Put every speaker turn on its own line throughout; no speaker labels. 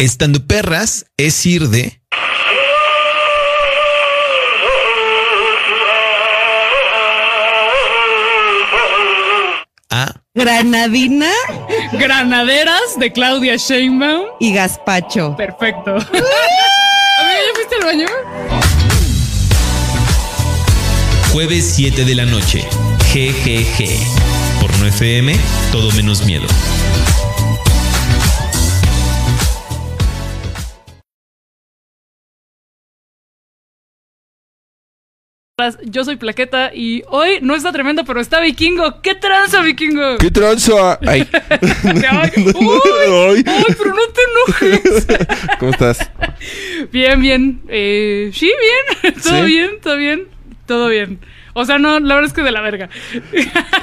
Estando perras es ir de a
Granadina
Granaderas de Claudia Sheinbaum.
y Gazpacho.
Perfecto. Amiga, ¿ya fuiste al baño?
jueves 7 de la noche. GGG. Por no FM, todo menos miedo.
Yo soy Plaqueta y hoy no está tremendo, pero está vikingo. ¿Qué tranza, vikingo?
¿Qué tranza? Ay.
Ay, uy,
Ay.
ay, pero no te enojes.
¿Cómo estás?
Bien, bien. Eh, sí, bien. Todo
¿Sí?
bien, todo bien. Todo bien. O sea, no, la verdad es que de la verga.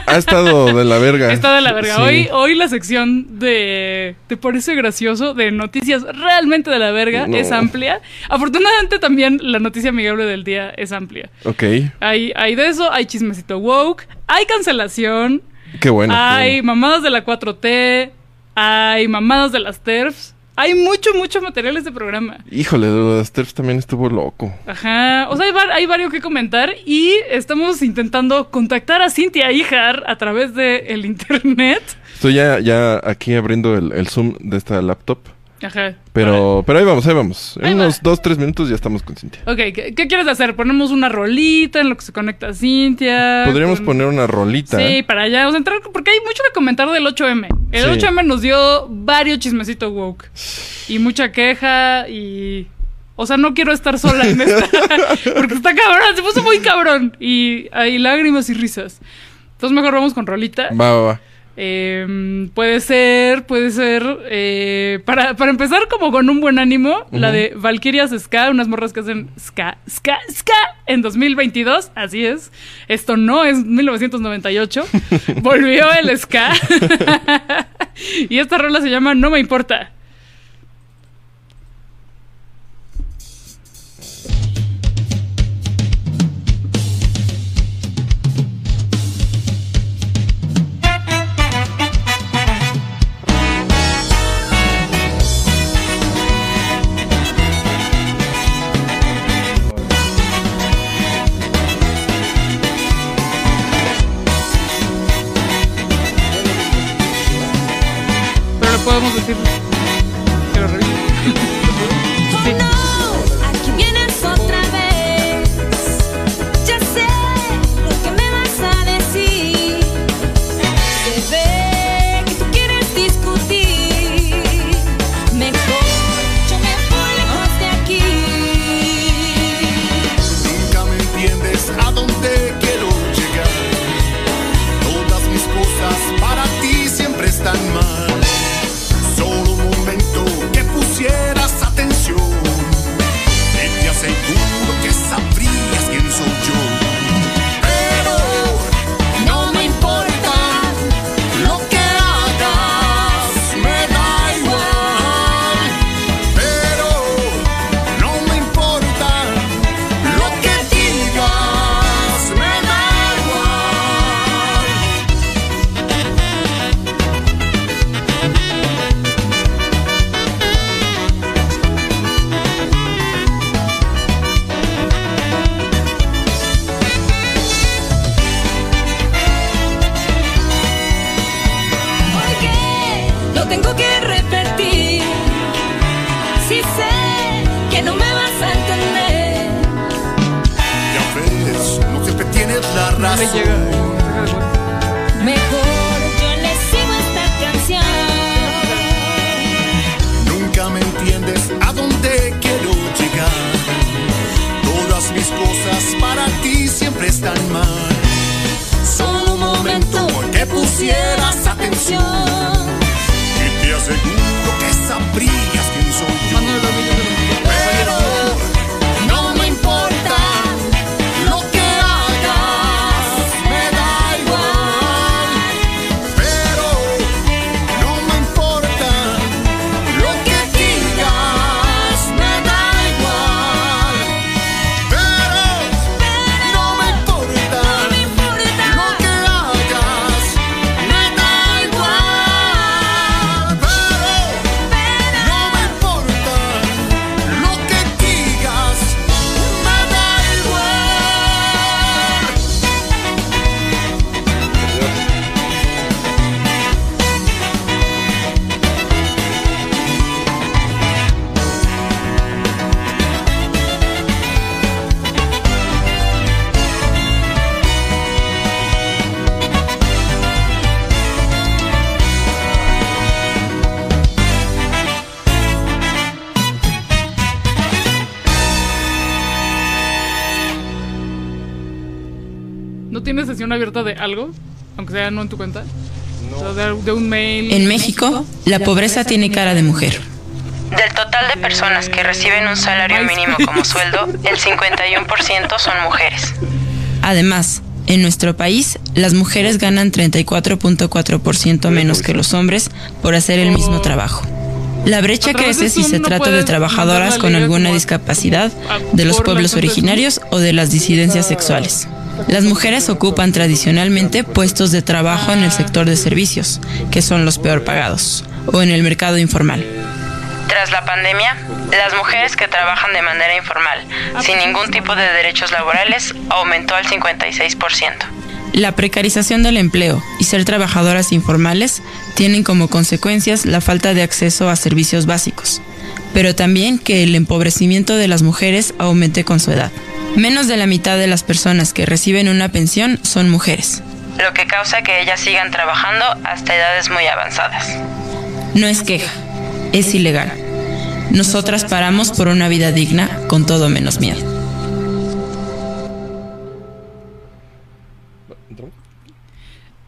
Ha estado de la verga.
Está de la verga.
Sí.
Hoy, hoy la sección de ¿Te parece gracioso? de noticias realmente de la verga
No.
es amplia. Afortunadamente también la noticia amigable del día es amplia.
Ok.
Hay, hay de eso, hay chismecito woke, hay cancelación,
Qué bueno. qué
hay
bueno.
mamadas de la 4T, hay mamadas de las TERFs. Hay mucho, mucho material este programa.
Híjole, lo de también estuvo loco.
Ajá. O sea, hay, var- hay varios que comentar y estamos intentando contactar a Cintia Ijar a través del internet.
Estoy ya, ya aquí abriendo el, el Zoom de esta laptop.
Ajá.
Pero, pero ahí vamos, ahí vamos.
Ahí
En
va.
unos dos, tres minutos ya estamos con Cintia.
Ok, ¿qué, qué quieres hacer? ¿Ponemos una rolita en lo que se conecta Cintia?
Podríamos
Con-
poner una rolita.
Sí, para allá. O sea, entrar, porque hay mucho que comentar del 8M. El
Sí.
8M nos dio varios chismecitos woke. Y mucha queja y... O sea, no quiero estar sola en esta. porque está cabrón, se puso muy cabrón. Y hay lágrimas y risas. Entonces mejor vamos con rolita.
Va, va, va.
Eh, puede ser, puede ser. eh, para, para empezar, como con un buen ánimo, la de Valkyrias Ska, unas morras que hacen Ska, Ska, Ska en 2022. Así es. Esto no es 1998. Volvió el Ska. y esta rola se llama No me importa. Algo? Aunque sea no en tu cuenta. O sea, de, de un mail.
En México, la pobreza tiene cara de mujer.
Del total de personas que reciben un salario mínimo como sueldo, el 51% son mujeres.
Además, en nuestro país, las mujeres ganan 34.4% menos que los hombres por hacer el mismo trabajo. La brecha crece si se
no
trata de trabajadoras con alguna discapacidad, de los pueblos originarios o de las disidencias sexuales. Las mujeres ocupan tradicionalmente puestos de trabajo en el sector de servicios, que son los peor pagados, o en el mercado informal.
Tras la pandemia, las mujeres que trabajan de manera informal, sin ningún tipo de derechos laborales, aumentó al 56%.
La precarización del empleo y ser trabajadoras informales tienen como consecuencias la falta de acceso a servicios básicos, pero también que el empobrecimiento de las mujeres aumente con su edad. Menos de la mitad de las personas que reciben una pensión son mujeres.
lo que causa que ellas sigan trabajando hasta edades muy avanzadas.
No es queja, es ilegal. Nosotras paramos por una vida digna con todo menos miedo.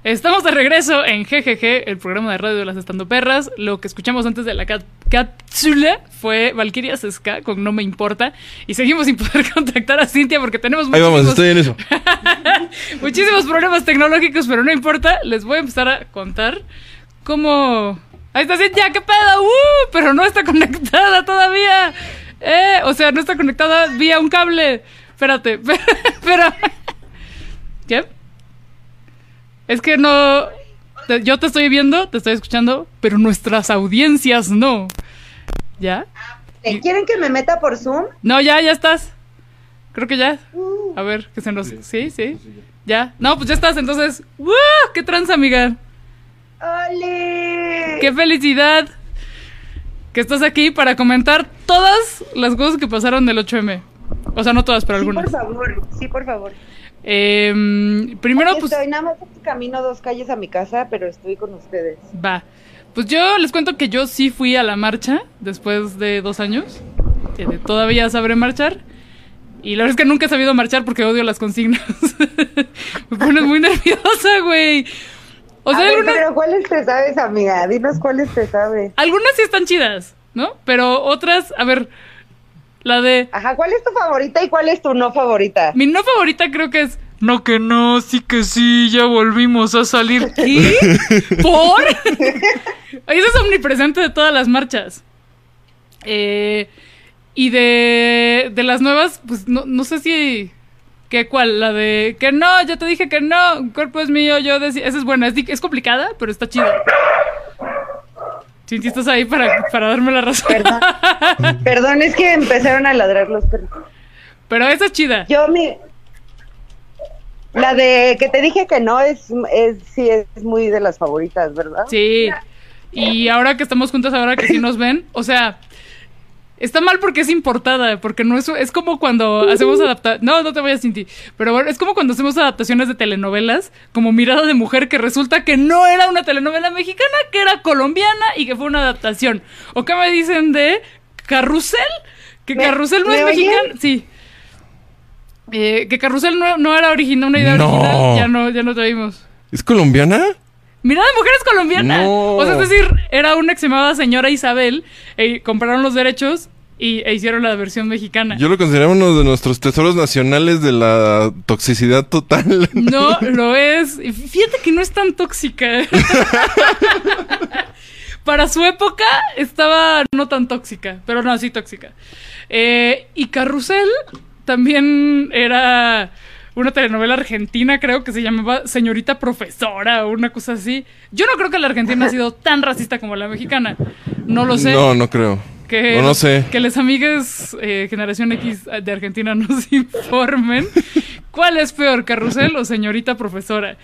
Estamos de regreso en GGG, el programa de radio de las Estando Perras. Lo que escuchamos antes de la cat- cápsula fue Valkyria Ska con No Me Importa. Y seguimos sin poder contactar a Cintia porque tenemos
Ahí vamos,
muchísimos,
estoy en eso.
muchísimos problemas tecnológicos, pero no importa. Les voy a empezar a contar cómo... Ahí está Cintia, ¿qué pedo? ¡Uh! Pero no está conectada todavía. Eh, o sea, no está conectada vía un cable. Espérate, pero... ¿Qué? Es que no. Te- yo te estoy viendo, te estoy escuchando, pero nuestras audiencias no. ¿Ya?
¿Eh, ¿Quieren que me meta por Zoom?
No, ya, ya estás. Creo que ya. A ver, que se nos. Sí, sí. Ya. No, pues ya estás, entonces. ¡Wow! ¡Qué trans, amiga!
¡Ole!
¡Qué felicidad! Que estás aquí para comentar todas las cosas que pasaron del 8M. O sea, no todas, pero
Sí,
algunas.
por favor, sí, por favor.
Em, primero,
Aquí
pues.
Estoy nada más camino dos calles a mi casa, pero estoy con ustedes.
Va. Pues yo les cuento que yo sí fui a la marcha después de dos años. todavía sabré marchar. Y la verdad es que nunca he sabido marchar porque odio las consignas. Me pones muy nerviosa, güey. O sea,
a ver,
algunas,
pero ¿cuáles te sabes, amiga? Dinos cuáles te sabes.
algunas sí están chidas, ¿no? Pero otras, a ver, la de...
Ajá, ¿cuál es tu favorita y cuál es tu no favorita?
Mi no favorita creo que es... No que no, sí que sí, ya volvimos a salir. ¿Qué? ¿Por? Eso es omnipresente de todas las marchas. Eh, y de, de las nuevas, pues no, no sé si... ¿Qué cuál? La de... Que no, ya te dije que no, un cuerpo es mío, yo decía... Esa es buena, es, es complicada, pero está chida. Cinti, estás ahí para, para darme la razón.
Perdón. Perdón, es que empezaron a ladrar los perros.
Pero esa es chida.
Yo mi... La de que te dije que no es, es sí es muy de las favoritas, ¿verdad?
Sí. Y ahora que estamos juntas, ahora que sí nos ven, o sea, está mal porque es importada, porque no es, es como cuando hacemos adaptaciones, no, no te vayas sin ti, pero bueno, es como cuando hacemos adaptaciones de telenovelas, como Mirada de Mujer, que resulta que no era una telenovela mexicana, que era colombiana y que fue una adaptación. ¿O qué me dicen de Carrusel? Que
¿Me-
Carrusel no es
oyen?
mexicana, sí. Eh, que Carrusel no, no era original, una idea
No.
original, ya no, ya no te oímos.
¿Es colombiana?
Mirada de Mujeres Colombiana.
No.
O sea, es decir, era una que se llamaba Señora Isabel, e compraron los derechos y, e hicieron la versión mexicana.
Yo lo consideraba uno de nuestros tesoros nacionales de la toxicidad total.
No lo es. Fíjate que no es tan tóxica. Para su época estaba no tan tóxica, pero no, sí tóxica. Eh, y Carrusel también era una telenovela argentina, creo que se llamaba Señorita Profesora o una cosa así. Yo no creo que la argentina ha sido tan racista como la mexicana. No lo sé.
No, no creo.
Que,
no, no sé.
que les amigues eh, Generación X de Argentina nos informen cuál es peor, Carrusel o Señorita Profesora.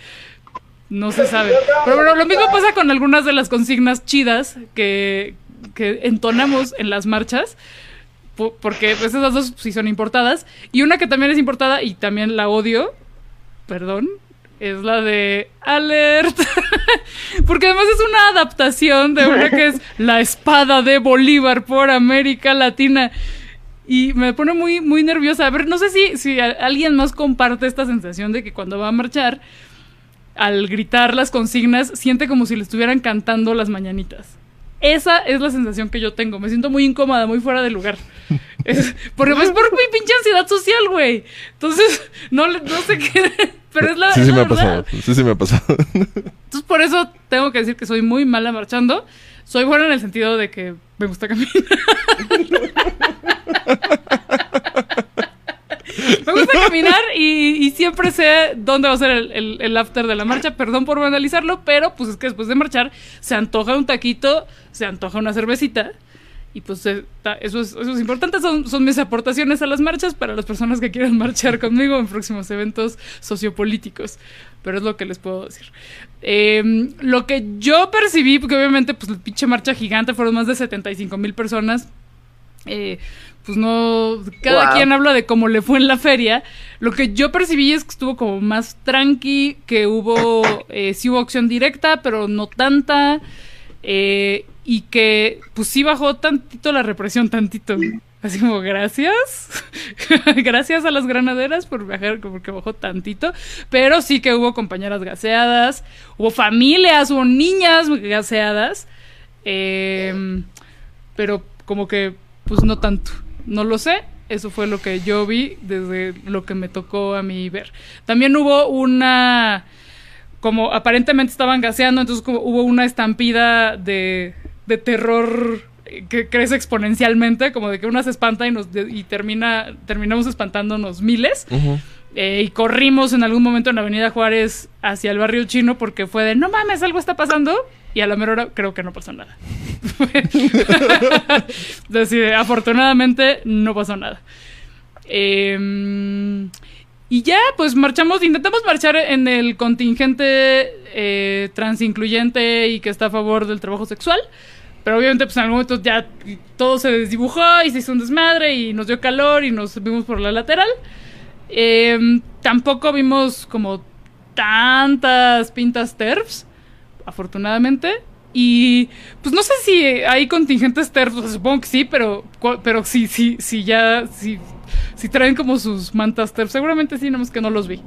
No se sabe. Pero bueno, lo mismo pasa con algunas de las consignas chidas que, que entonamos en las marchas. Po- Porque pues esas dos sí son importadas. Y una que también es importada y también la odio. Perdón. Es la de Alert. Porque además es una adaptación de una que es La espada de Bolívar por América Latina. Y me pone muy, muy nerviosa. A ver, no sé si, si alguien más comparte esta sensación de que cuando va a marchar, al gritar las consignas, siente como si le estuvieran cantando las mañanitas. Esa es la sensación que yo tengo. Me siento muy incómoda, muy fuera de lugar. Es- porque es por mi pinche ansiedad social, güey. Entonces, no, le- no sé qué. Pero es la,
Sí,
es
sí
la
me ha
verdad.
pasado. Sí, sí me ha pasado.
Entonces, por eso tengo que decir que soy muy mala marchando. Soy buena en el sentido de que me gusta caminar. me gusta caminar y, y siempre sé dónde va a ser el, el- el after de la marcha. Perdón por vandalizarlo, pero pues es que después de marchar se antoja un taquito, se antoja una cervecita. Y pues eh, eso es, eso es importante, son, son mis aportaciones a las marchas para las personas que quieran marchar conmigo en próximos eventos sociopolíticos. Pero es lo que les puedo decir. Eh, lo que yo percibí, porque obviamente pues la pinche marcha gigante fueron más de 75 mil personas. Eh, pues no, cada
Wow.
quien habla de cómo le fue en la feria. Lo que yo percibí es que estuvo como más tranqui, que hubo, eh, sí hubo acción directa, pero no tanta. eh, y que pues sí bajó tantito la represión, tantito. Así como, gracias. gracias a las granaderas por bajar, porque bajó tantito. Pero sí que hubo compañeras gaseadas, hubo familias, hubo niñas gaseadas. eh, pero como que, pues no tanto. No lo sé. Eso fue lo que yo vi desde lo que me tocó a mí ver. También hubo una como aparentemente estaban gaseando, entonces como hubo una estampida de, de terror eh, que crece exponencialmente, como de que una se espanta y nos de- y termina terminamos espantándonos miles. Eh, y corrimos en algún momento en Avenida Juárez hacia el barrio chino porque fue de no mames, algo está pasando. Y a la mera hora creo que no pasó nada. Es decir, afortunadamente no pasó nada. Eh, y ya, pues marchamos, intentamos marchar en el contingente eh, transincluyente y que está a favor del trabajo sexual. Pero obviamente, pues en algún momento ya todo se desdibujó y se hizo un desmadre y nos dio calor y nos vimos por la lateral. Eh, tampoco vimos como tantas pintas TERFs, afortunadamente. Y pues no sé si hay contingentes sea, supongo que sí, pero, pero sí, sí, sí, ya, sí, sí traen como sus mantas TERFs. Seguramente sí, nomás que no los vi.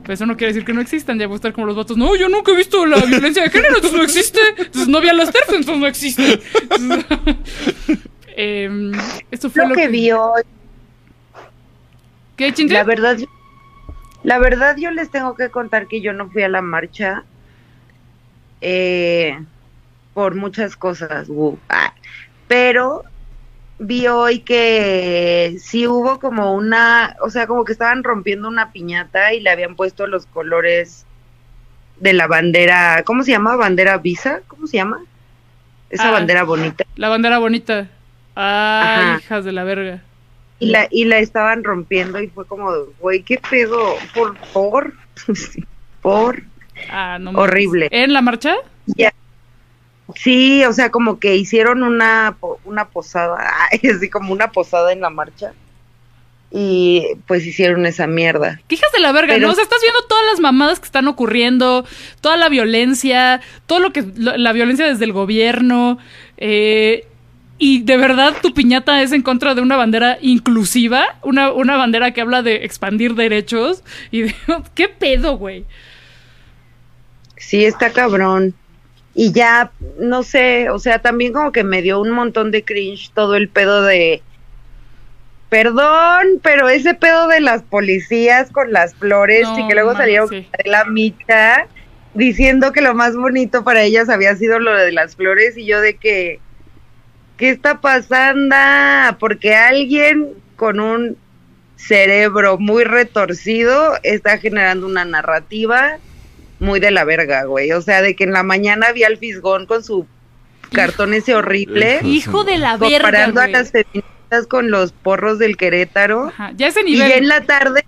Pero eso no quiere decir que no existan, ya voy a estar como los vatos. No, yo nunca he visto la violencia de género, entonces no existe. Entonces no vi a las TERFs, entonces no existe. Entonces, em, esto fue
Lo
lo,
que vi hoy,
¿Qué,
la verdad, la verdad yo les tengo que contar que yo no fui a la marcha eh, por muchas cosas. Ah, pero vi hoy que sí hubo como una, o sea, como que estaban rompiendo una piñata y le habían puesto los colores de la bandera, ¿cómo se llama? ¿Bandera Visa? ¿Cómo se llama? Esa
Ah.
bandera bonita.
La bandera bonita. Ay,
Ajá.
hijas de la verga.
Y la, y la estaban rompiendo y fue como, güey, ¿qué pedo? ¿Por? ¿Por? ¿Por?
Ah, no.
Horrible.
¿En la marcha?
Ya. Sí, o sea, como que hicieron una, una posada, así como una posada en la marcha. Y pues hicieron esa mierda.
¿Qué hijas de la verga?
Pero-
¿no? O sea, estás viendo todas las mamadas que están ocurriendo, toda la violencia, todo lo que. lo- la violencia desde el gobierno. eh, y de verdad tu piñata es en contra de una bandera inclusiva, una, una bandera que habla de expandir derechos. Y de, ¿Qué pedo, güey?
Sí, está cabrón. Y ya, no sé, o sea, también como que me dio un montón de cringe todo el pedo de... Perdón, pero ese pedo de las policías con las flores
No,
y que luego
mames,
salieron
sí.
de la micha diciendo que lo más bonito para ellas había sido lo de las flores y yo de que... ¿Qué está pasando? Porque alguien con un cerebro muy retorcido está generando una narrativa muy de la verga, güey. O sea, de que en la mañana vi al fisgón con su cartón ese horrible,
Hijo de la verga,
comparando a las feministas con los porros del Querétaro.
Ajá, ya ese
Y
nivel.
ya en la tarde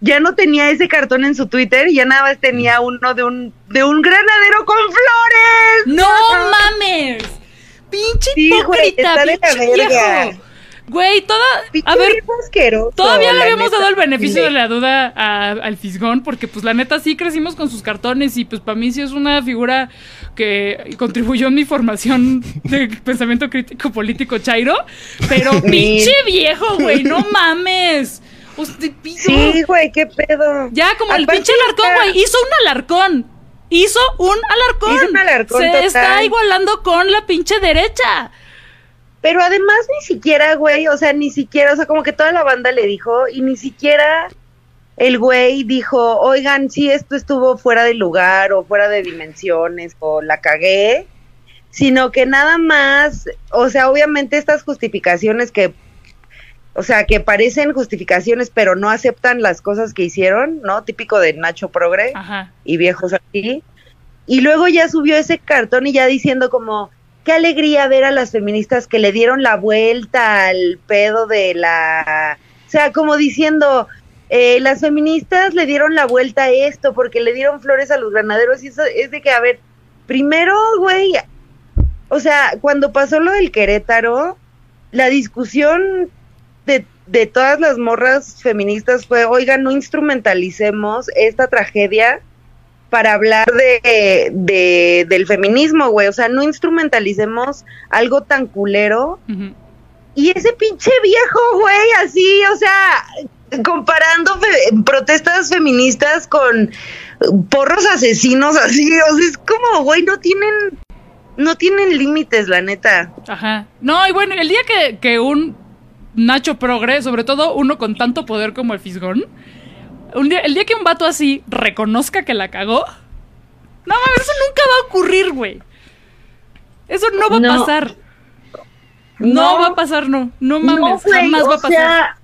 ya no tenía ese cartón en su Twitter, ya nada más tenía uno de un de un granadero con flores.
¡No mames! ¡Pinche
Sí, güey,
hipócrita!
está de la
¡Pinche
verga.
viejo! Güey, toda... A ver, todavía le habíamos
neta.
dado el beneficio
Sí.
de la duda a- al Fisgón, porque pues la neta sí crecimos con sus cartones y pues para mí sí es una figura que contribuyó en mi formación de pensamiento crítico político chairo, pero pinche viejo, güey, no mames. Usted,
Sí, güey, qué pedo.
Ya, como el pinche alarcón, güey. Hizo un alarcón. Hizo un alarcón.
Hizo un alarcón
Se
total.
está igualando con la pinche derecha.
Pero además ni siquiera, güey, o sea, ni siquiera, o sea, como que toda la banda le dijo y ni siquiera el güey dijo, oigan, sí, esto estuvo fuera de lugar o fuera de dimensiones o la cagué, sino que nada más, o sea, obviamente estas justificaciones que, o sea, que parecen justificaciones pero no aceptan las cosas que hicieron, ¿no? Típico de Nacho Progre
Ajá.
y viejos así. Y luego ya subió ese cartón y ya diciendo como, qué alegría ver a las feministas que le dieron la vuelta al pedo de la... O sea, como diciendo, eh, las feministas le dieron la vuelta a esto porque le dieron flores a los granaderos y eso es de que, a ver, primero, güey, o sea, cuando pasó lo del Querétaro, la discusión de, de todas las morras feministas fue, oigan, no instrumentalicemos esta tragedia para hablar de, de- del feminismo, güey. O sea, no instrumentalicemos algo tan culero. Y ese pinche viejo, güey, así, o sea, comparando fe- protestas feministas con porros asesinos, así, o sea, es como, güey, no tienen, no tienen límites, la neta.
Ajá. No, y bueno, el día que, que un Nacho Progre, sobre todo uno con tanto poder como el Fisgón, un día, el día que un vato así reconozca que la cagó, no mames, eso nunca va a ocurrir, güey. Eso no va a pasar. No,
No.
va a pasar, no. No mames,
No,
jamás
o
va a pasar.
sea,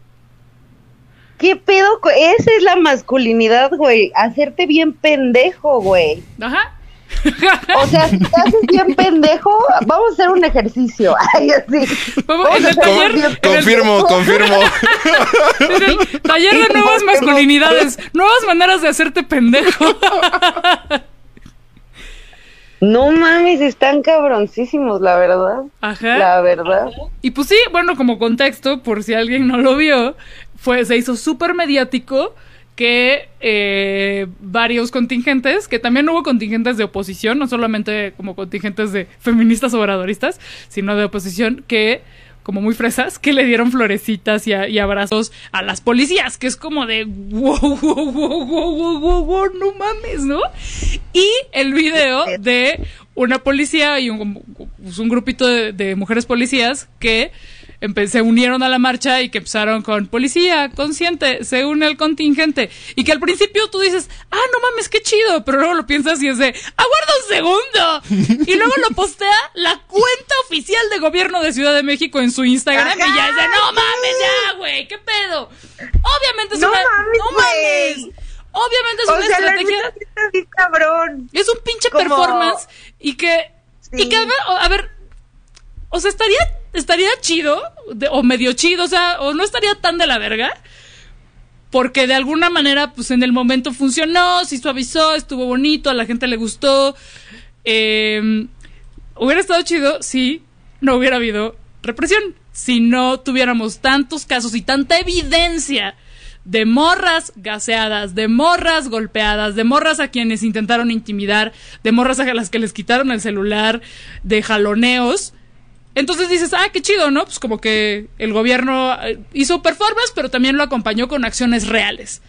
¿Qué pedo? Esa es la masculinidad, güey. Hacerte bien pendejo, güey.
Ajá.
O sea, si te haces bien pendejo, vamos a hacer un ejercicio. Ay, así.
Vamos,
Vamos
en
a
el taller-
bien
en el-
Confirmo, confirmo.
en el taller de nuevas masculinidades, nuevas maneras de hacerte pendejo.
No mames, están cabroncísimos, la verdad.
Ajá.
La verdad.
Y pues sí, bueno, como contexto, por si alguien no lo vio, fue, se hizo súper mediático que eh, varios contingentes, que también hubo contingentes de oposición, no solamente como contingentes de feministas obradoristas, sino de oposición que, como muy fresas, que le dieron florecitas y, abrazos a las policías, que es como de wow, wow, wow, wow, wow, wow, no mames, ¿no? Y el video de una policía y un, pues, grupito de, mujeres policías que se unieron a la marcha y que empezaron con policía, consciente, se une al contingente. Y que al principio tú dices, ah, no mames, qué chido, pero luego lo piensas y es de, aguarda un segundo. Y luego lo postea la cuenta oficial de gobierno de Ciudad de México en su Instagram y ya es de, no mames, ya, güey, qué pedo. Obviamente es
No
una...
mames,
no mames. Obviamente es
O
una
sea,
estrategia...
bien cabrón.
Es un pinche
Como-
performance y que y
Sí.
que a ver, a ver, o sea, estaría estaría chido de- o medio chido, o sea, o no estaría tan de la verga. Porque de alguna manera, pues en el momento funcionó, se suavizó, estuvo bonito, a la gente le gustó. Eh, hubiera estado chido si no hubiera habido represión. Si no tuviéramos tantos casos y tanta evidencia de morras gaseadas, de morras golpeadas, de morras a quienes intentaron intimidar, de morras a las que les quitaron el celular, de jaloneos. Entonces dices, ah, qué chido, ¿no? Pues como que el gobierno eh, hizo performance, pero también lo acompañó con acciones reales.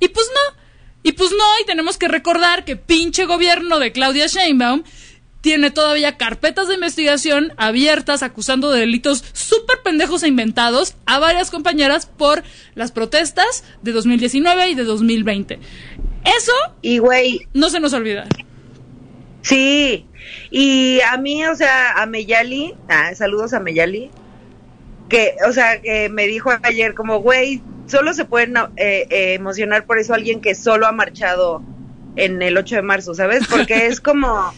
Y pues no. Y pues no, y tenemos que recordar que pinche gobierno de Claudia Sheinbaum tiene todavía carpetas de investigación abiertas acusando de delitos súper pendejos e inventados a varias compañeras por las protestas de 2019 y de 2020. Eso
Y güey,
no se nos olvida.
Sí, y a mí, o sea, a Meyali, ah, saludos a Meyali, que, o sea, que me dijo ayer como, güey, solo se pueden eh, eh, emocionar por eso alguien que solo ha marchado en el 8 de marzo, ¿sabes? Porque es como,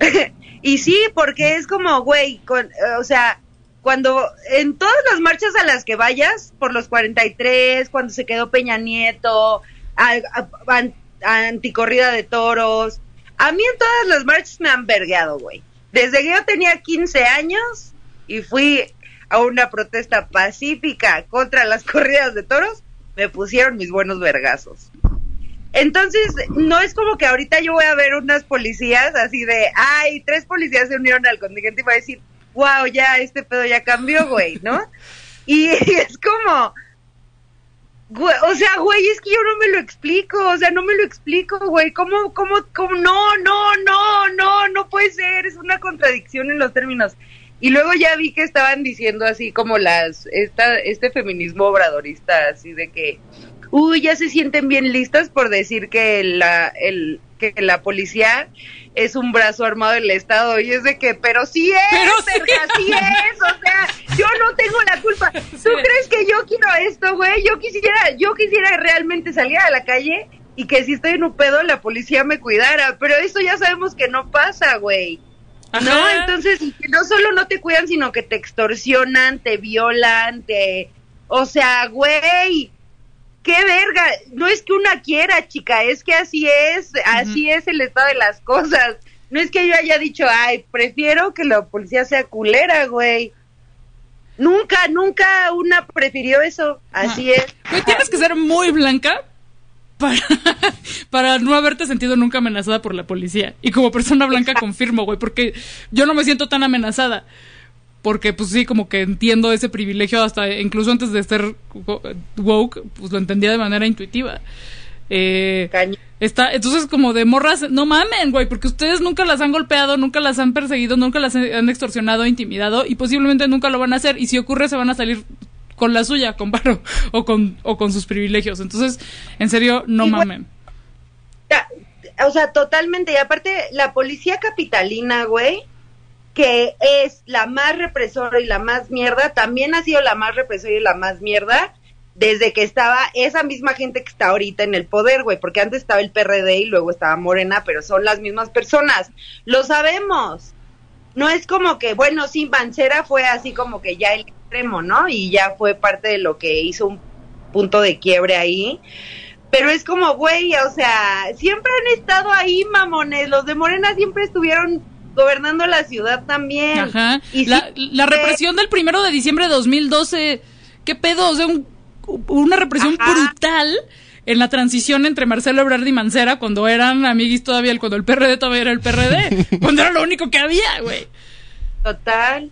y sí, porque es como, güey, con, eh, o sea, cuando en todas las marchas a las que vayas, por los 43, cuando se quedó Peña Nieto, a- a- an- anticorrida de toros, a mí en todas las marchas me han vergueado, güey. Desde que yo tenía 15 años y fui a una protesta pacífica contra las corridas de toros, me pusieron mis buenos vergazos. Entonces, no es como que ahorita yo voy a ver unas policías así de, ay, tres policías se unieron al contingente y voy a decir, wow, ya, este pedo ya cambió, güey, ¿no? Y es como, o sea, güey, es que yo no me lo explico, o sea, no me lo explico, güey, ¿cómo, cómo, cómo, no, no, no, no, no puede ser, es una contradicción en los términos. Y luego ya vi que estaban diciendo así como las, esta, este feminismo obradorista, así de que, uy, ya se sienten bien listas por decir que la, el, que la policía es un brazo armado del Estado. Y es de que, pero sí es,
Pero sí.
verga, sí es, o sea, yo no tengo la culpa. ¿Tú
Sí.
crees que yo quiero esto, güey? Yo quisiera, yo quisiera realmente salir a la calle y que si estoy en un pedo la policía me cuidara, pero eso ya sabemos que no pasa, güey. No, entonces, no solo no te cuidan, sino que te extorsionan, te violan, te... O sea, güey, qué verga. No es que una quiera, chica, es que así es, así es el estado de las cosas. No es que yo haya dicho, ay, prefiero que la policía sea culera, güey. Nunca, nunca una prefirió eso. Así es.
Güey, tienes que ser muy blanca para, para no haberte sentido nunca amenazada por la policía. Y como persona blanca confirmo, güey, porque yo no me siento tan amenazada. Porque, pues sí, como que entiendo ese privilegio hasta incluso antes de ser woke, pues lo entendía de manera intuitiva. Eh, está, entonces, como de morras, no mamen, güey, porque ustedes nunca las han golpeado, nunca las han perseguido, nunca las han extorsionado, intimidado y posiblemente nunca lo van a hacer. Y si ocurre, se van a salir con la suya, con paro o con, o con sus privilegios. Entonces, en serio, no mamen.
O sea, totalmente. Y aparte, la policía capitalina, güey, que es la más represora y la más mierda, también ha sido la más represora y la más mierda desde que estaba esa misma gente que está ahorita en el poder, güey, porque antes estaba el PRD y luego estaba Morena, pero son las mismas personas. Lo sabemos. No es como que, bueno, sí, Mancera fue así como que ya el extremo, ¿no? Y ya fue parte de lo que hizo un punto de quiebre ahí. Pero es como, güey, o sea, siempre han estado ahí, mamones. Los de Morena siempre estuvieron gobernando la ciudad también.
Ajá.
Y
la,
sí,
la
fue-
represión del primero de diciembre de 2012, ¿qué pedo? O sea, un- una represión
Ajá.
brutal en la transición entre Marcelo Ebrard y Mancera cuando eran amiguis todavía, cuando el PRD todavía era el PRD, cuando era lo único que había, güey.
Total.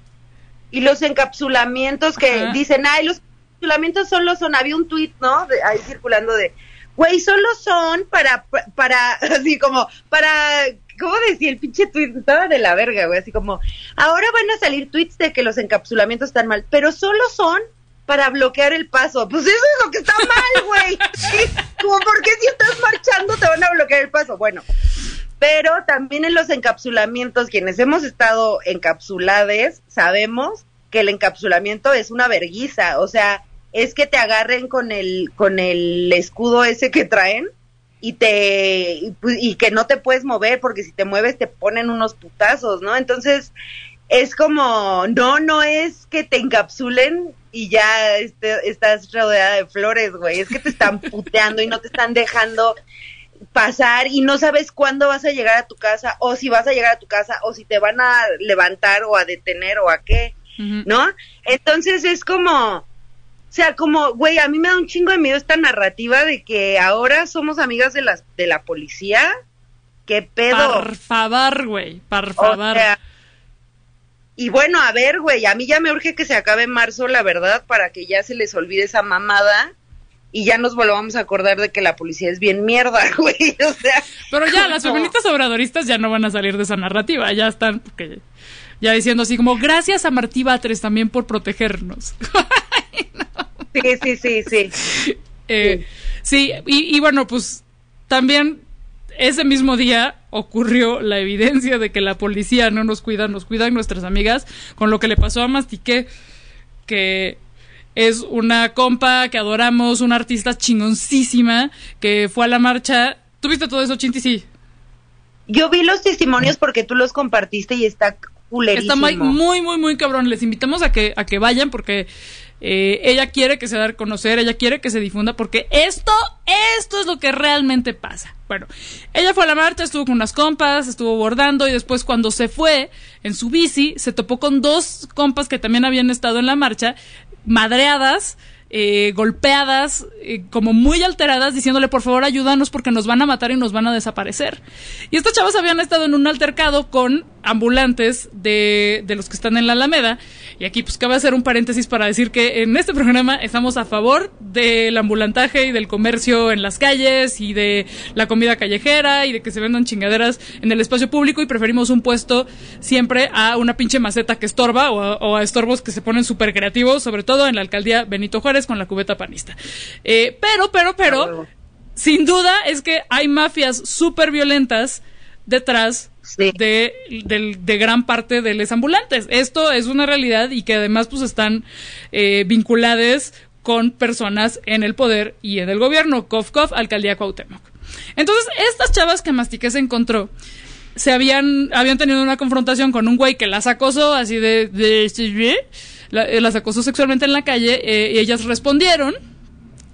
Y los encapsulamientos que
Ajá.
dicen, ay, los encapsulamientos solo son, había un tuit, ¿no? De, ahí circulando de, güey, solo son para, para, así como, para, ¿cómo decía el pinche tuit? Estaba de la verga, güey, así como, ahora van a salir tweets de que los encapsulamientos están mal, pero solo son para bloquear el paso. Pues eso es lo que está mal, güey. Como, ¿por qué si estás marchando te van a bloquear el paso? Bueno, pero también en los encapsulamientos, quienes hemos estado encapsulades, sabemos que el encapsulamiento es una verguiza, o sea, es que te agarren con el con el escudo ese que traen y te y, que no te puedes mover porque si te mueves te ponen unos putazos, ¿no? Entonces, es como no no es que te encapsulen y ya este- estás rodeada de flores, güey, es que te están puteando y no te están dejando pasar y no sabes cuándo vas a llegar a tu casa o si vas a llegar a tu casa o si te van a levantar o a detener o a qué. ¿no? Entonces es como, o sea, como, güey, a mí me da un chingo de miedo esta narrativa de que ahora somos amigas de las de la policía. ¿Qué pedo?
Por favor, güey, por
O
favor.
sea, y bueno, a ver, güey, a mí ya me urge que se acabe marzo, la verdad, para que ya se les olvide esa mamada y ya nos volvamos a acordar de que la policía es bien mierda, güey. O sea,
Pero ya, las feministas obradoristas ya no van a salir de esa narrativa, ya están porque- ya diciendo así como gracias a Martí Batres también por protegernos.
Sí, sí, sí, sí.
Eh, sí, y, y bueno, pues también ese mismo día ocurrió la evidencia de que la policía no nos cuida, nos cuidan nuestras amigas, con lo que le pasó a Mastique, que es una compa que adoramos, una artista chingoncísima, que fue a la marcha. ¿Tuviste todo eso, Chinti? Sí.
Yo vi los testimonios porque tú los compartiste y está culerísimo.
Está muy, muy, muy, muy cabrón. Les invitamos a que, a que vayan porque eh, ella quiere que se dé a conocer, ella quiere que se difunda porque esto, esto es lo que realmente pasa. Bueno, ella fue a la marcha, estuvo con unas compas, estuvo bordando y después cuando se fue en su bici, se topó con dos compas que también habían estado en la marcha, madreadas. Eh, golpeadas, eh, como muy alteradas, diciéndole por favor ayúdanos porque nos van a matar y nos van a desaparecer. Y estas chavas habían estado en un altercado con ambulantes de, de los que están en la Alameda. Y aquí pues cabe hacer un paréntesis para decir que en este programa estamos a favor del ambulantaje y del comercio en las calles y de la comida callejera y de que se vendan chingaderas en el espacio público y preferimos un puesto siempre a una pinche maceta que estorba o a, o a estorbos que se ponen súper creativos, sobre todo en la alcaldía Benito Juárez con la cubeta panista. Eh, pero, pero, pero, sin duda es que hay mafias súper violentas detrás de, de gran parte de los ambulantes. Esto es una realidad y que además pues están eh, vinculadas con personas en el poder y en el gobierno. Cof, cof, alcaldía Cuauhtémoc. Entonces, estas chavas que Mastique se encontró se habían, habían tenido una confrontación con un güey que las acosó así de... de la- eh, las acosó sexualmente en la calle eh, y ellas respondieron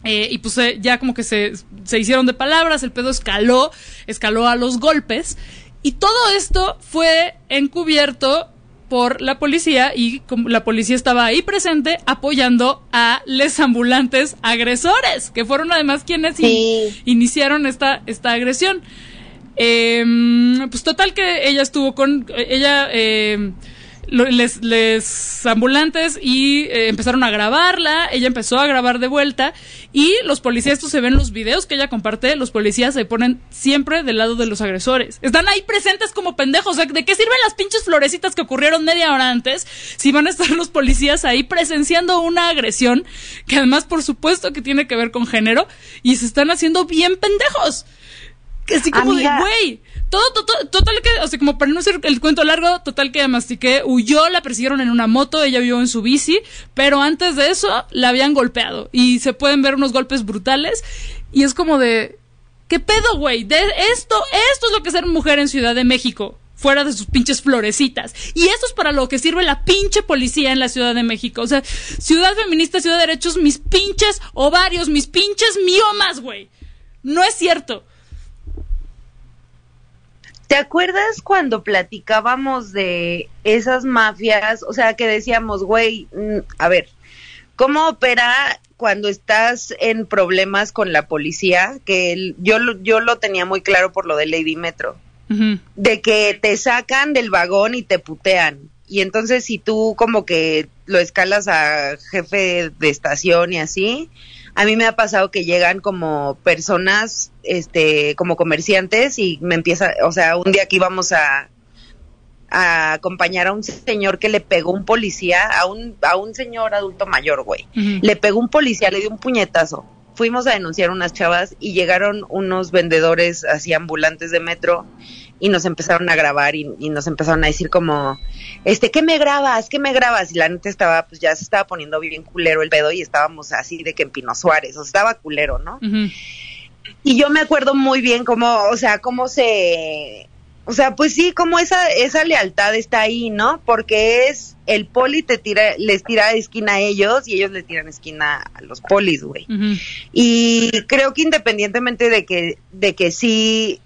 eh, y pues eh, ya como que se, se hicieron de palabras, el pedo escaló, escaló a los golpes. Y todo esto fue encubierto por la policía y la policía estaba ahí presente apoyando a les ambulantes agresores, que fueron además quienes in- iniciaron esta, esta agresión. Em, pues total que ella estuvo con ella em, lo- les, les ambulantes y eh, empezaron a grabarla, ella empezó a grabar de vuelta y los policías, esto se ven en los videos que ella comparte, los policías se ponen siempre del lado de los agresores. Están ahí presentes como pendejos, ¿de qué sirven las pinches florecitas que ocurrieron media hora antes si van a estar los policías ahí presenciando una agresión que además por supuesto que tiene que ver con género y se están haciendo bien pendejos? Que así como
Amiga.
de, güey, todo, todo, total que, o sea, como para no hacer el cuento largo, total que mastiqué, huyó, la persiguieron en una moto, ella vio en su bici, pero antes de eso la habían golpeado y se pueden ver unos golpes brutales y es como de, ¿qué pedo, güey? De esto, esto es lo que es ser mujer en Ciudad de México. Fuera de sus pinches florecitas. Y eso es para lo que sirve la pinche policía en la Ciudad de México. O sea, ciudad feminista, ciudad de derechos, mis pinches ovarios, mis pinches miomas, güey. No es cierto.
¿Te acuerdas cuando platicábamos de esas mafias? O sea, que decíamos, güey, mm, a ver, ¿cómo opera cuando estás en problemas con la policía? Que el- yo, yo lo tenía muy claro por lo de Lady Metro, de que te sacan del vagón y te putean. Y entonces si tú como que lo escalas a jefe de estación y así, a mí me ha pasado que llegan como personas, este, como comerciantes y me empieza, o sea, un día que íbamos a, a acompañar a un señor que le pegó un policía, a un, a un señor adulto mayor, güey. Le pegó un policía, le dio un puñetazo. Fuimos a denunciar unas chavas y llegaron unos vendedores así ambulantes de metro y nos empezaron a grabar y, y nos empezaron a decir como, este, ¿qué me grabas? ¿Qué me grabas? Y la neta estaba, pues ya se estaba poniendo bien culero el pedo y estábamos así de que en Pino Suárez, o sea, estaba culero, ¿no? Y yo me acuerdo muy bien cómo, o sea, cómo se, o sea, pues sí, como esa, esa lealtad está ahí, ¿no? Porque es, el poli te tira, les tira esquina a ellos y ellos le tiran esquina a los polis, güey. Y creo que independientemente de que, de que sí,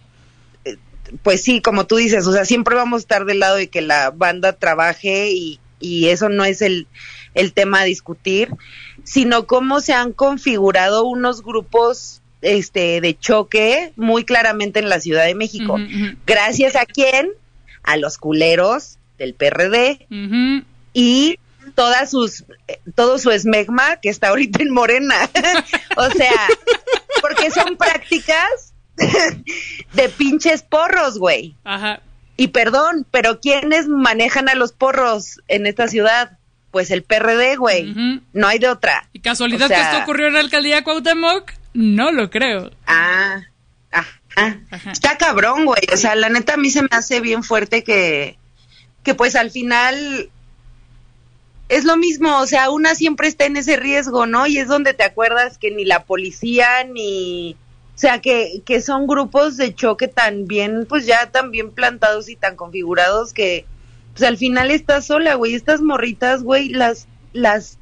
pues sí, como tú dices, o sea, siempre vamos a estar del lado de que la banda trabaje y, y eso no es el, el tema a discutir, sino cómo se han configurado unos grupos este de choque muy claramente en la Ciudad de México. Gracias a quién? A los culeros del PRD y todas sus, eh, todo su esmegma que está ahorita en Morena. o sea, porque son prácticas de pinches porros, güey.
Ajá.
Y perdón, pero ¿quiénes manejan a los porros en esta ciudad? Pues el PRD, güey. No hay de otra.
¿Y casualidad
O sea-
que esto ocurrió en la alcaldía Cuauhtémoc? No lo creo.
Ah, ajá.
Ajá.
Está cabrón, güey. O sea, la neta a mí se me hace bien fuerte que, que pues al final es lo mismo. O sea, una siempre está en ese riesgo, ¿no? Y es donde te acuerdas que ni la policía ni... O sea, que, que son grupos de choque tan bien, pues ya tan bien plantados y tan configurados que, pues al final estás sola, güey. Estas morritas, güey, las, las,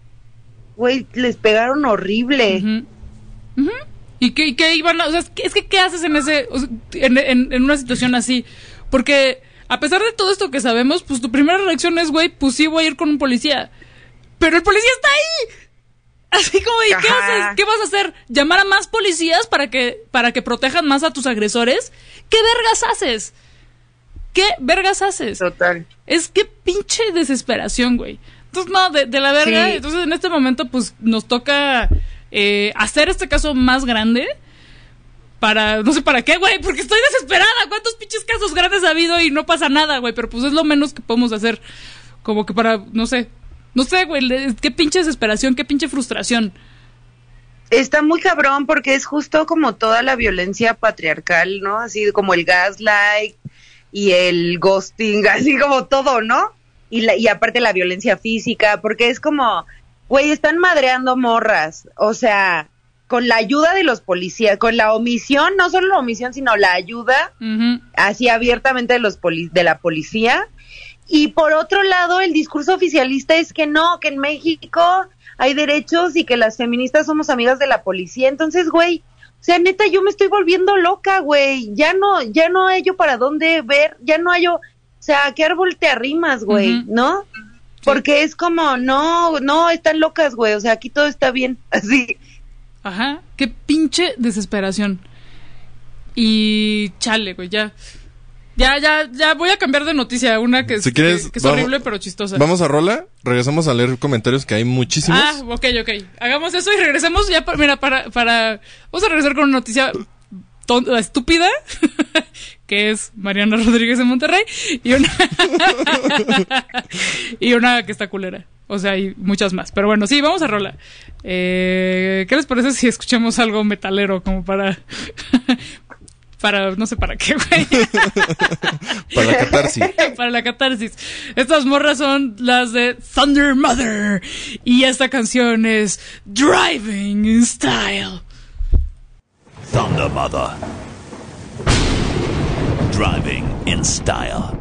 güey, les pegaron horrible.
Ujú. ¿Y qué, y qué iban a- o sea, es que, ¿qué haces en ese en- en una situación así? Porque a pesar de todo esto que sabemos, pues tu primera reacción es, güey, pues sí voy a ir con un policía. Pero el policía está ahí. Así como, ¿y qué haces? ¿Qué vas a hacer? ¿Llamar a más policías para que para que protejan más a tus agresores? ¿Qué vergas haces? ¿Qué vergas haces?
Total.
Es que pinche desesperación, güey. Entonces, no, de, de la verga.
Sí.
Entonces, en este momento, pues, nos toca eh, hacer este caso más grande. Para, no sé para qué, güey, porque estoy desesperada. ¿Cuántos pinches casos grandes ha habido y no pasa nada, güey? Pero pues es lo menos que podemos hacer. Como que para, no sé. No sé, güey, qué pinche desesperación, qué pinche frustración.
Está muy cabrón porque es justo como toda la violencia patriarcal, ¿no? Así como el gaslight y el ghosting, así como todo, ¿no? Y, la, y aparte la violencia física, porque es como, güey, están madreando morras, o sea, con la ayuda de los policías, con la omisión, no solo la omisión, sino la ayuda así abiertamente de los poli- de la policía y por otro lado el discurso oficialista es que no que en México hay derechos y que las feministas somos amigas de la policía. Entonces güey o sea neta yo me estoy volviendo loca güey. Ya no ya no hay yo para dónde ver ya no hay yo o sea a qué árbol te arrimas güey no porque es como no no están locas güey. O sea aquí todo está bien así.
Ajá, qué pinche desesperación. Y chale, güey, ya. Ya, ya, ya voy a cambiar de noticia, una que, es-
quieres,
que, que es
vamos-
horrible pero chistosa.
Vamos a rola, regresamos a leer comentarios que hay muchísimos.
Ah, ok, ok. Hagamos eso y regresemos ya, mira, para, para, vamos a regresar con una noticia ton- estúpida, que es Mariana Rodríguez de Monterrey, y una, y una que está culera. O sea, y muchas más. Pero bueno, sí, vamos a rola. Eh, ¿Qué les parece si escuchamos algo metalero como para... para, no sé para qué, güey.
Para la catarsis.
para la catarsis. Estas morras son las de Thunder Mother. Y esta canción es Driving in Style.
Thunder Mother. Driving in style.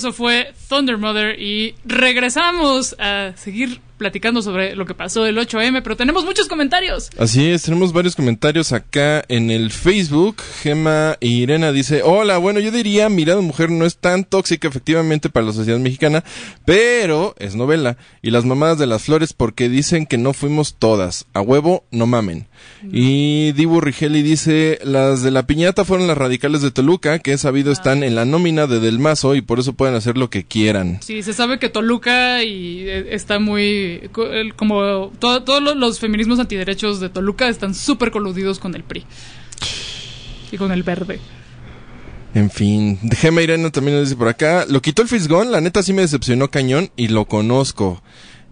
Eso fue Thunder Mother y regresamos a seguir platicando sobre lo que pasó el 8M, pero tenemos muchos comentarios.
Así es, tenemos varios comentarios acá en el Facebook. Gema Irena dice, hola, bueno, yo diría, Mirada Mujer no es tan tóxica efectivamente para la sociedad mexicana, pero es novela. Y las mamadas de las flores porque dicen que no fuimos todas. A huevo, no mamen. Y Dibu Rigeli dice, las de la piñata fueron las radicales de Toluca, que es sabido están en la nómina de Del Mazo y por eso pueden hacer lo que quieran.
Sí, se sabe que Toluca y eh, está muy como to- todos los, feminismos antiderechos de Toluca están súper coludidos con el PRI y con el verde.
En fin, Gema Irena también nos dice por acá, lo quitó el Fisgón, la neta sí me decepcionó cañón y lo conozco.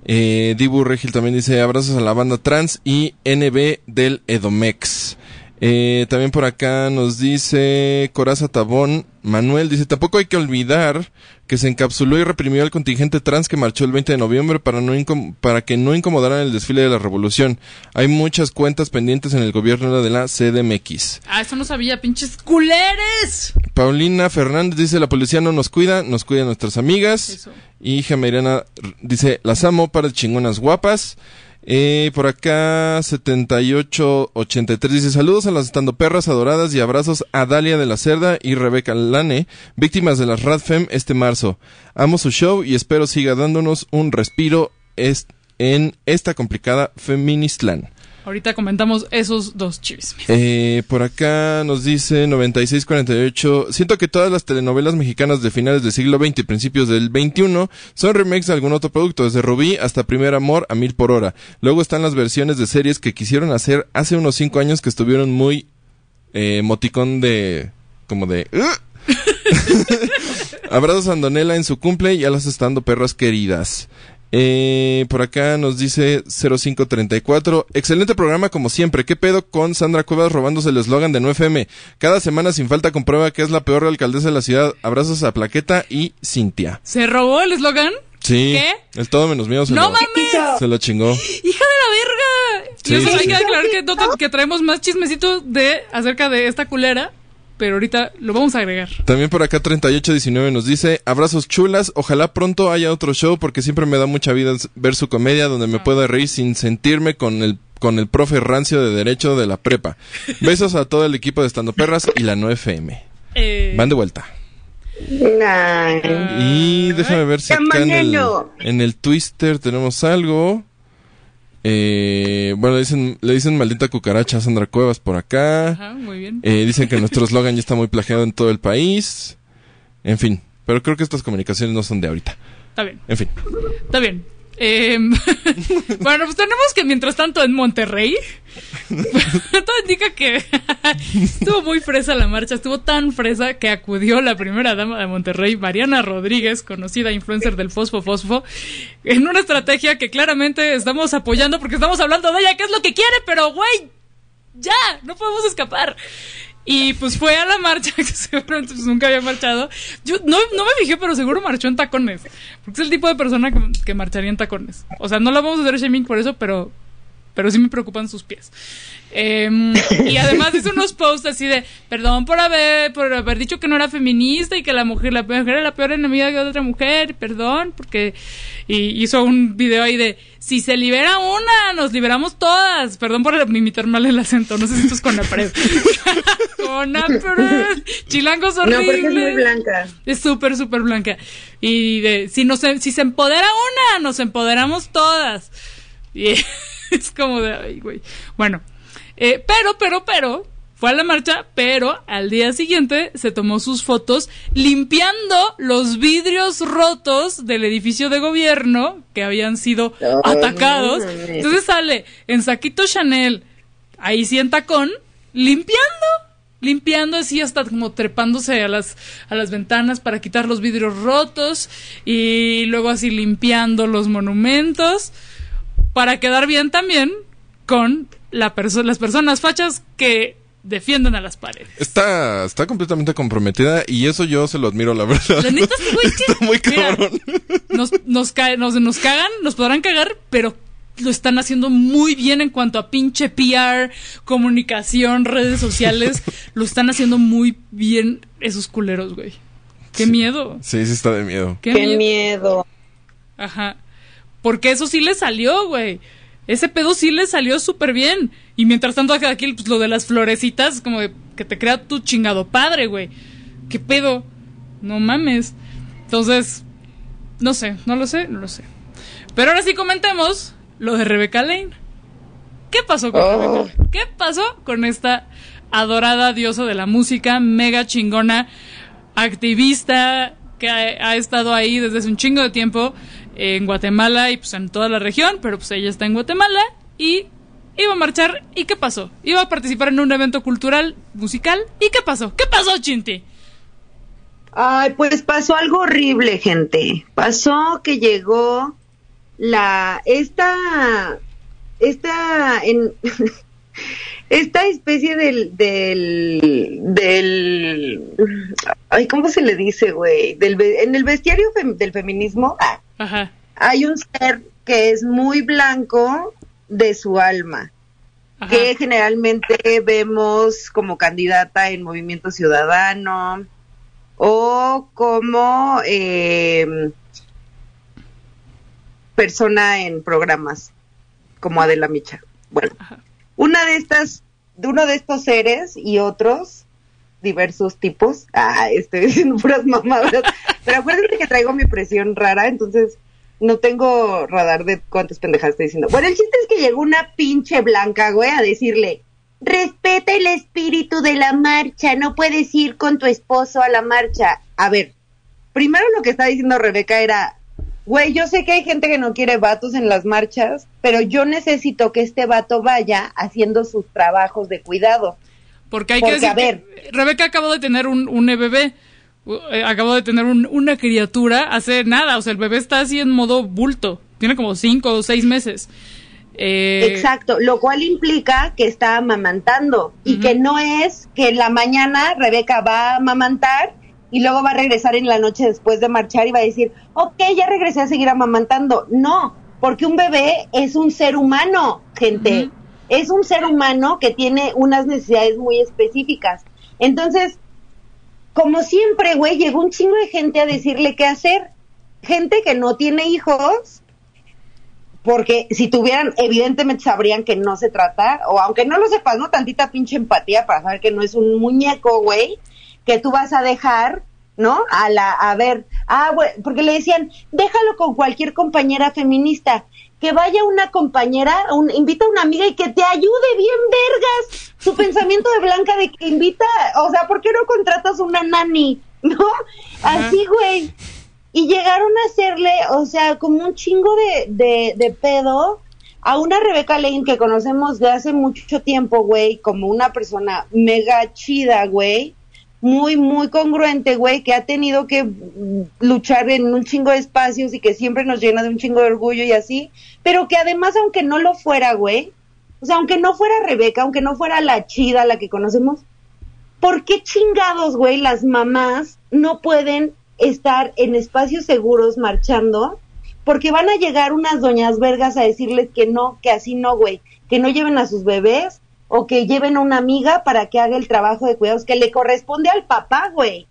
Eh, Dibu Regil también dice abrazos a la banda trans y NB del Edomex. Eh, también por acá nos dice Coraza Tabón, Manuel dice, tampoco hay que olvidar que se encapsuló y reprimió al contingente trans que marchó el 20 de noviembre para, no para que no incomodaran el desfile de la revolución. Hay muchas cuentas pendientes en el gobierno de la CDMX.
Ah, eso no sabía, pinches culeres.
Paulina Fernández dice, la policía no nos cuida, nos cuidan nuestras amigas. Y Jamirena dice, las amo, para chingonas guapas. Eh, por acá, 7883 dice, saludos a las estando perras adoradas y abrazos a Dalia de la Cerda y Rebeca Lane, víctimas de las Radfem este marzo. Amo su show y espero siga dándonos un respiro en esta complicada Feministland.
Ahorita comentamos esos dos chismes.
Eh, por acá nos dice 9648. Siento que todas las telenovelas mexicanas de finales del siglo XX y principios del XXI son remakes de algún otro producto, desde Rubí hasta Primer Amor a mil por hora. Luego están las versiones de series que quisieron hacer hace unos cinco años que estuvieron muy eh, moticón de. como de. Abrazos a Andonela en su cumple y a las estando perras queridas. Eh, por acá nos dice 0534. Excelente programa como siempre. ¿Qué pedo con Sandra Cuevas robándose el eslogan de 9FM? Cada semana sin falta comprueba que es la peor alcaldesa de la ciudad. Abrazos a Plaqueta y Cintia.
¿Se robó el eslogan?
Sí.
¿Qué?
El todo menos mío se,
¡No
lo,
mames!
se lo chingó.
¡Hija de la verga!
Sí,
y eso
sí,
hay
sí.
que aclarar que, no que traemos más chismecitos de acerca de esta culera, pero ahorita lo vamos a agregar.
También por acá 3819 nos dice, abrazos chulas, ojalá pronto haya otro show porque siempre me da mucha vida ver su comedia donde me pueda reír sin sentirme con el con el profe rancio de derecho de la prepa. Besos a todo el equipo de Estando Perras y la 9FM.
Eh,
Van de vuelta. Y déjame ver si acá en el, en el Twister tenemos algo. Eh, bueno, le dicen, le dicen maldita cucaracha a Sandra Cuevas por acá.
Ajá, muy bien.
Eh, dicen que nuestro eslogan ya está muy plagiado en todo el país. En fin, pero creo que estas comunicaciones no son de ahorita.
Está bien,
En fin.
está bien. Eh, bueno, pues tenemos que mientras tanto en Monterrey, todo indica que estuvo muy fresa la marcha, estuvo tan fresa que acudió la primera dama de Monterrey, Mariana Rodríguez, conocida influencer del Fosfo Fosfo, en una estrategia que claramente estamos apoyando porque estamos hablando de ella, que es lo que quiere, pero güey, ya, no podemos escapar. Y pues fue a la marcha, que seguramente pues, nunca había marchado. Yo no, no me fijé, pero seguro marchó en tacones. Porque es el tipo de persona que, marcharía en tacones. O sea, no la vamos a hacer shaming por eso, pero, pero sí me preocupan sus pies. Em, y además hizo unos posts así de, perdón por haber, por haber dicho que no era feminista y que la mujer, la mujer era la peor enemiga de otra mujer, perdón, porque... Y hizo un video ahí de, si se libera una, nos liberamos todas. Perdón por imitar mal el acento, no sé si esto es con la pared. con la pared. Chilangos
No, porque es muy
horribles.
blanca.
Es súper, súper blanca. Y de, si, nos, si se empodera una, nos empoderamos todas. Y es como de, ay, güey. Bueno, eh, pero, pero, pero, fue a la marcha, pero al día siguiente se tomó sus fotos limpiando los vidrios rotos del edificio de gobierno que habían sido atacados. Entonces sale en saquito Chanel, ahí sí en tacón, limpiando limpiando así hasta como trepándose a las a las ventanas para quitar los vidrios rotos y luego así limpiando los monumentos para quedar bien también con la perso- las personas fachas que defienden a las paredes.
Está, está completamente comprometida y eso yo se lo admiro, la verdad.
La neta, güey,
Está muy
mira,
cabrón.
nos, nos, cae- nos, nos cagan, nos podrán cagar, pero lo están haciendo muy bien en cuanto a pinche PR, comunicación, redes sociales. lo están haciendo muy bien esos culeros, güey. Qué miedo.
Sí, sí está de miedo.
Qué,
Qué
mie-
miedo.
Ajá. Porque eso sí le salió, güey. Ese pedo sí le salió súper bien. Y mientras tanto, aquí pues, lo de las florecitas, como de que te crea tu chingado padre, güey. ¿Qué pedo? No mames. Entonces, no sé, no lo sé, no lo sé. Pero ahora sí comentemos lo de Rebecca Lane. ¿Qué pasó con
Oh.
Rebecca? ¿Qué pasó con esta adorada diosa de la música, mega chingona, activista que ha, ha estado ahí desde hace un chingo de tiempo en Guatemala y pues en toda la región, pero pues ella está en Guatemala y iba a marchar y ¿qué pasó? Iba a participar en un evento cultural, musical y ¿qué pasó? ¿Qué pasó, Chinti?
Ay, pues pasó algo horrible, gente. Pasó que llegó la esta esta en esta especie del del del ay, ¿cómo se le dice, güey? Del en el bestiario fem- del feminismo
Ajá.
hay un ser que es muy blanco de su alma,
Ajá.
que generalmente vemos como candidata en Movimiento Ciudadano o como eh, persona en programas como Adela Micha. Bueno,
Ajá.
Una de estas, de uno de estos seres y otros diversos tipos, ah, estoy diciendo puras mamadas, pero acuérdense que traigo mi presión rara, entonces no tengo radar de cuántas pendejadas estoy diciendo. Bueno, el chiste es que llegó una pinche blanca, güey, a decirle, respeta el espíritu de la marcha, no puedes ir con tu esposo a la marcha. A ver, primero lo que está diciendo Rebeca era, güey, yo sé que hay gente que no quiere vatos en las marchas, pero yo necesito que este vato vaya haciendo sus trabajos de cuidado.
Porque hay
Porque,
que decir
a ver.
que Rebeca acabó de tener un, un bebé. eh, acabó de tener un- una criatura hace nada. O sea, el bebé está así en modo bulto. Tiene como cinco o seis meses. Eh,
Exacto, lo cual implica que está amamantando y que no es que en la mañana Rebeca va a amamantar y luego va a regresar en la noche después de marchar y va a decir, ok, ya regresé a seguir amamantando. No, porque un bebé es un ser humano, gente. Es un ser humano que tiene unas necesidades muy específicas. Entonces, como siempre, güey, llegó un chingo de gente a decirle qué hacer. Gente que no tiene hijos, porque si tuvieran, evidentemente sabrían que no se trata, o aunque no lo sepas, ¿no? Tantita pinche empatía para saber que no es un muñeco, güey, que tú vas a dejar, ¿no? A la, a ver, ah, güey, porque le decían, déjalo con cualquier compañera feminista, que vaya una compañera, un, invita a una amiga y que te ayude bien vergas. Su pensamiento de Blanca de que invita, o sea, ¿por qué no contratas una nani? ¿No? Así, güey. Y llegaron a hacerle, o sea, como un chingo de, de, de pedo a una Rebeca Lane que conocemos de hace mucho tiempo, güey, como una persona mega chida, güey, muy, muy congruente, güey, que ha tenido que mm, luchar en un chingo de espacios y que siempre nos llena de un chingo de orgullo y así, pero que además, aunque no lo fuera, güey, o sea, aunque no fuera Rebeca, aunque no fuera la chida, la que conocemos, ¿por qué chingados, güey, las mamás no pueden estar en espacios seguros marchando? Porque van a llegar unas doñas vergas a decirles que no, que así no, güey, que no lleven a sus bebés o que lleven a una amiga para que haga el trabajo de cuidados que le corresponde al papá, güey.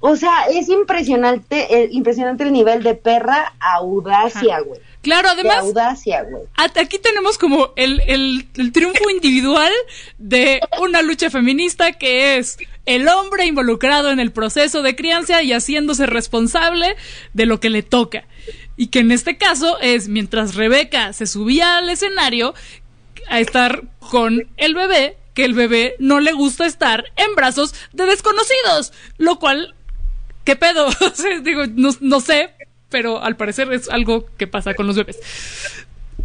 O sea, es impresionante, eh, impresionante el nivel de perra audacia, güey.
Claro,
De
además,
audacia, güey.
Aquí tenemos como el, el- el triunfo individual de una lucha feminista que es el hombre involucrado en el proceso de crianza y haciéndose responsable de lo que le toca. Y que en este caso es mientras Rebeca se subía al escenario a estar con el bebé, que el bebé no le gusta estar en brazos de desconocidos, lo cual ¿Qué pedo? O sea, digo, no, no sé, pero al parecer es algo que pasa con los bebés.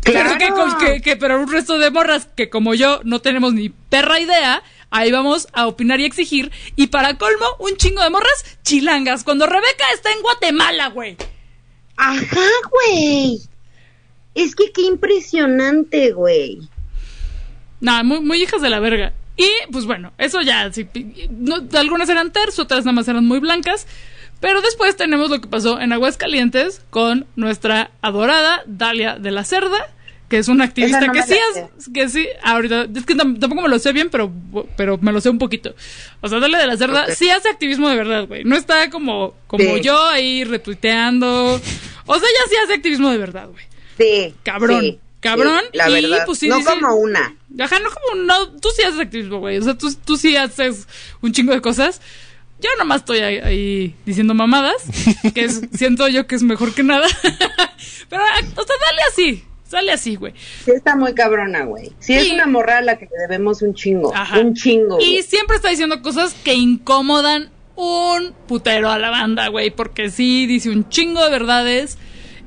Pero, que,
Claro.
que- que- pero un resto de morras que como yo no tenemos ni perra idea, ahí vamos a opinar y exigir. Y para colmo, un chingo de morras chilangas. Cuando Rebeca está en Guatemala, güey.
Ajá, güey. Es que qué impresionante, güey.
Nada, muy, muy hijas de la verga. Y pues bueno, eso ya, sí, no- algunas eran ters, otras nada más eran muy blancas. Pero después tenemos lo que pasó en Aguascalientes con nuestra adorada Dalia de la Cerda, que es una activista
no
que sí es, que sí, ahorita, es que tam- tampoco me lo sé bien, pero, pero me lo sé un poquito. O sea, Dalia de la Cerda sí hace activismo de verdad, güey. No está como, como
Sí.
yo ahí retuiteando. O sea, ella sí hace activismo de verdad, güey.
Sí.
Cabrón,
sí,
cabrón,
sí, la
y,
verdad.
pues, sí
no
dice-
como una.
Ajá, no como, no, tú sí haces activismo, güey. O sea, tú, tú sí haces un chingo de cosas. Yo nomás estoy ahí, ahí diciendo mamadas, que es- siento yo que es mejor que nada. Pero, o sea, dale así, sale así, güey.
Sí está muy cabrona, güey. Sí, es una morra a la que le debemos un chingo.
Ajá.
Un chingo.
Y
güey.
siempre está diciendo cosas que incomodan un putero a la banda, güey, porque sí dice un chingo de verdades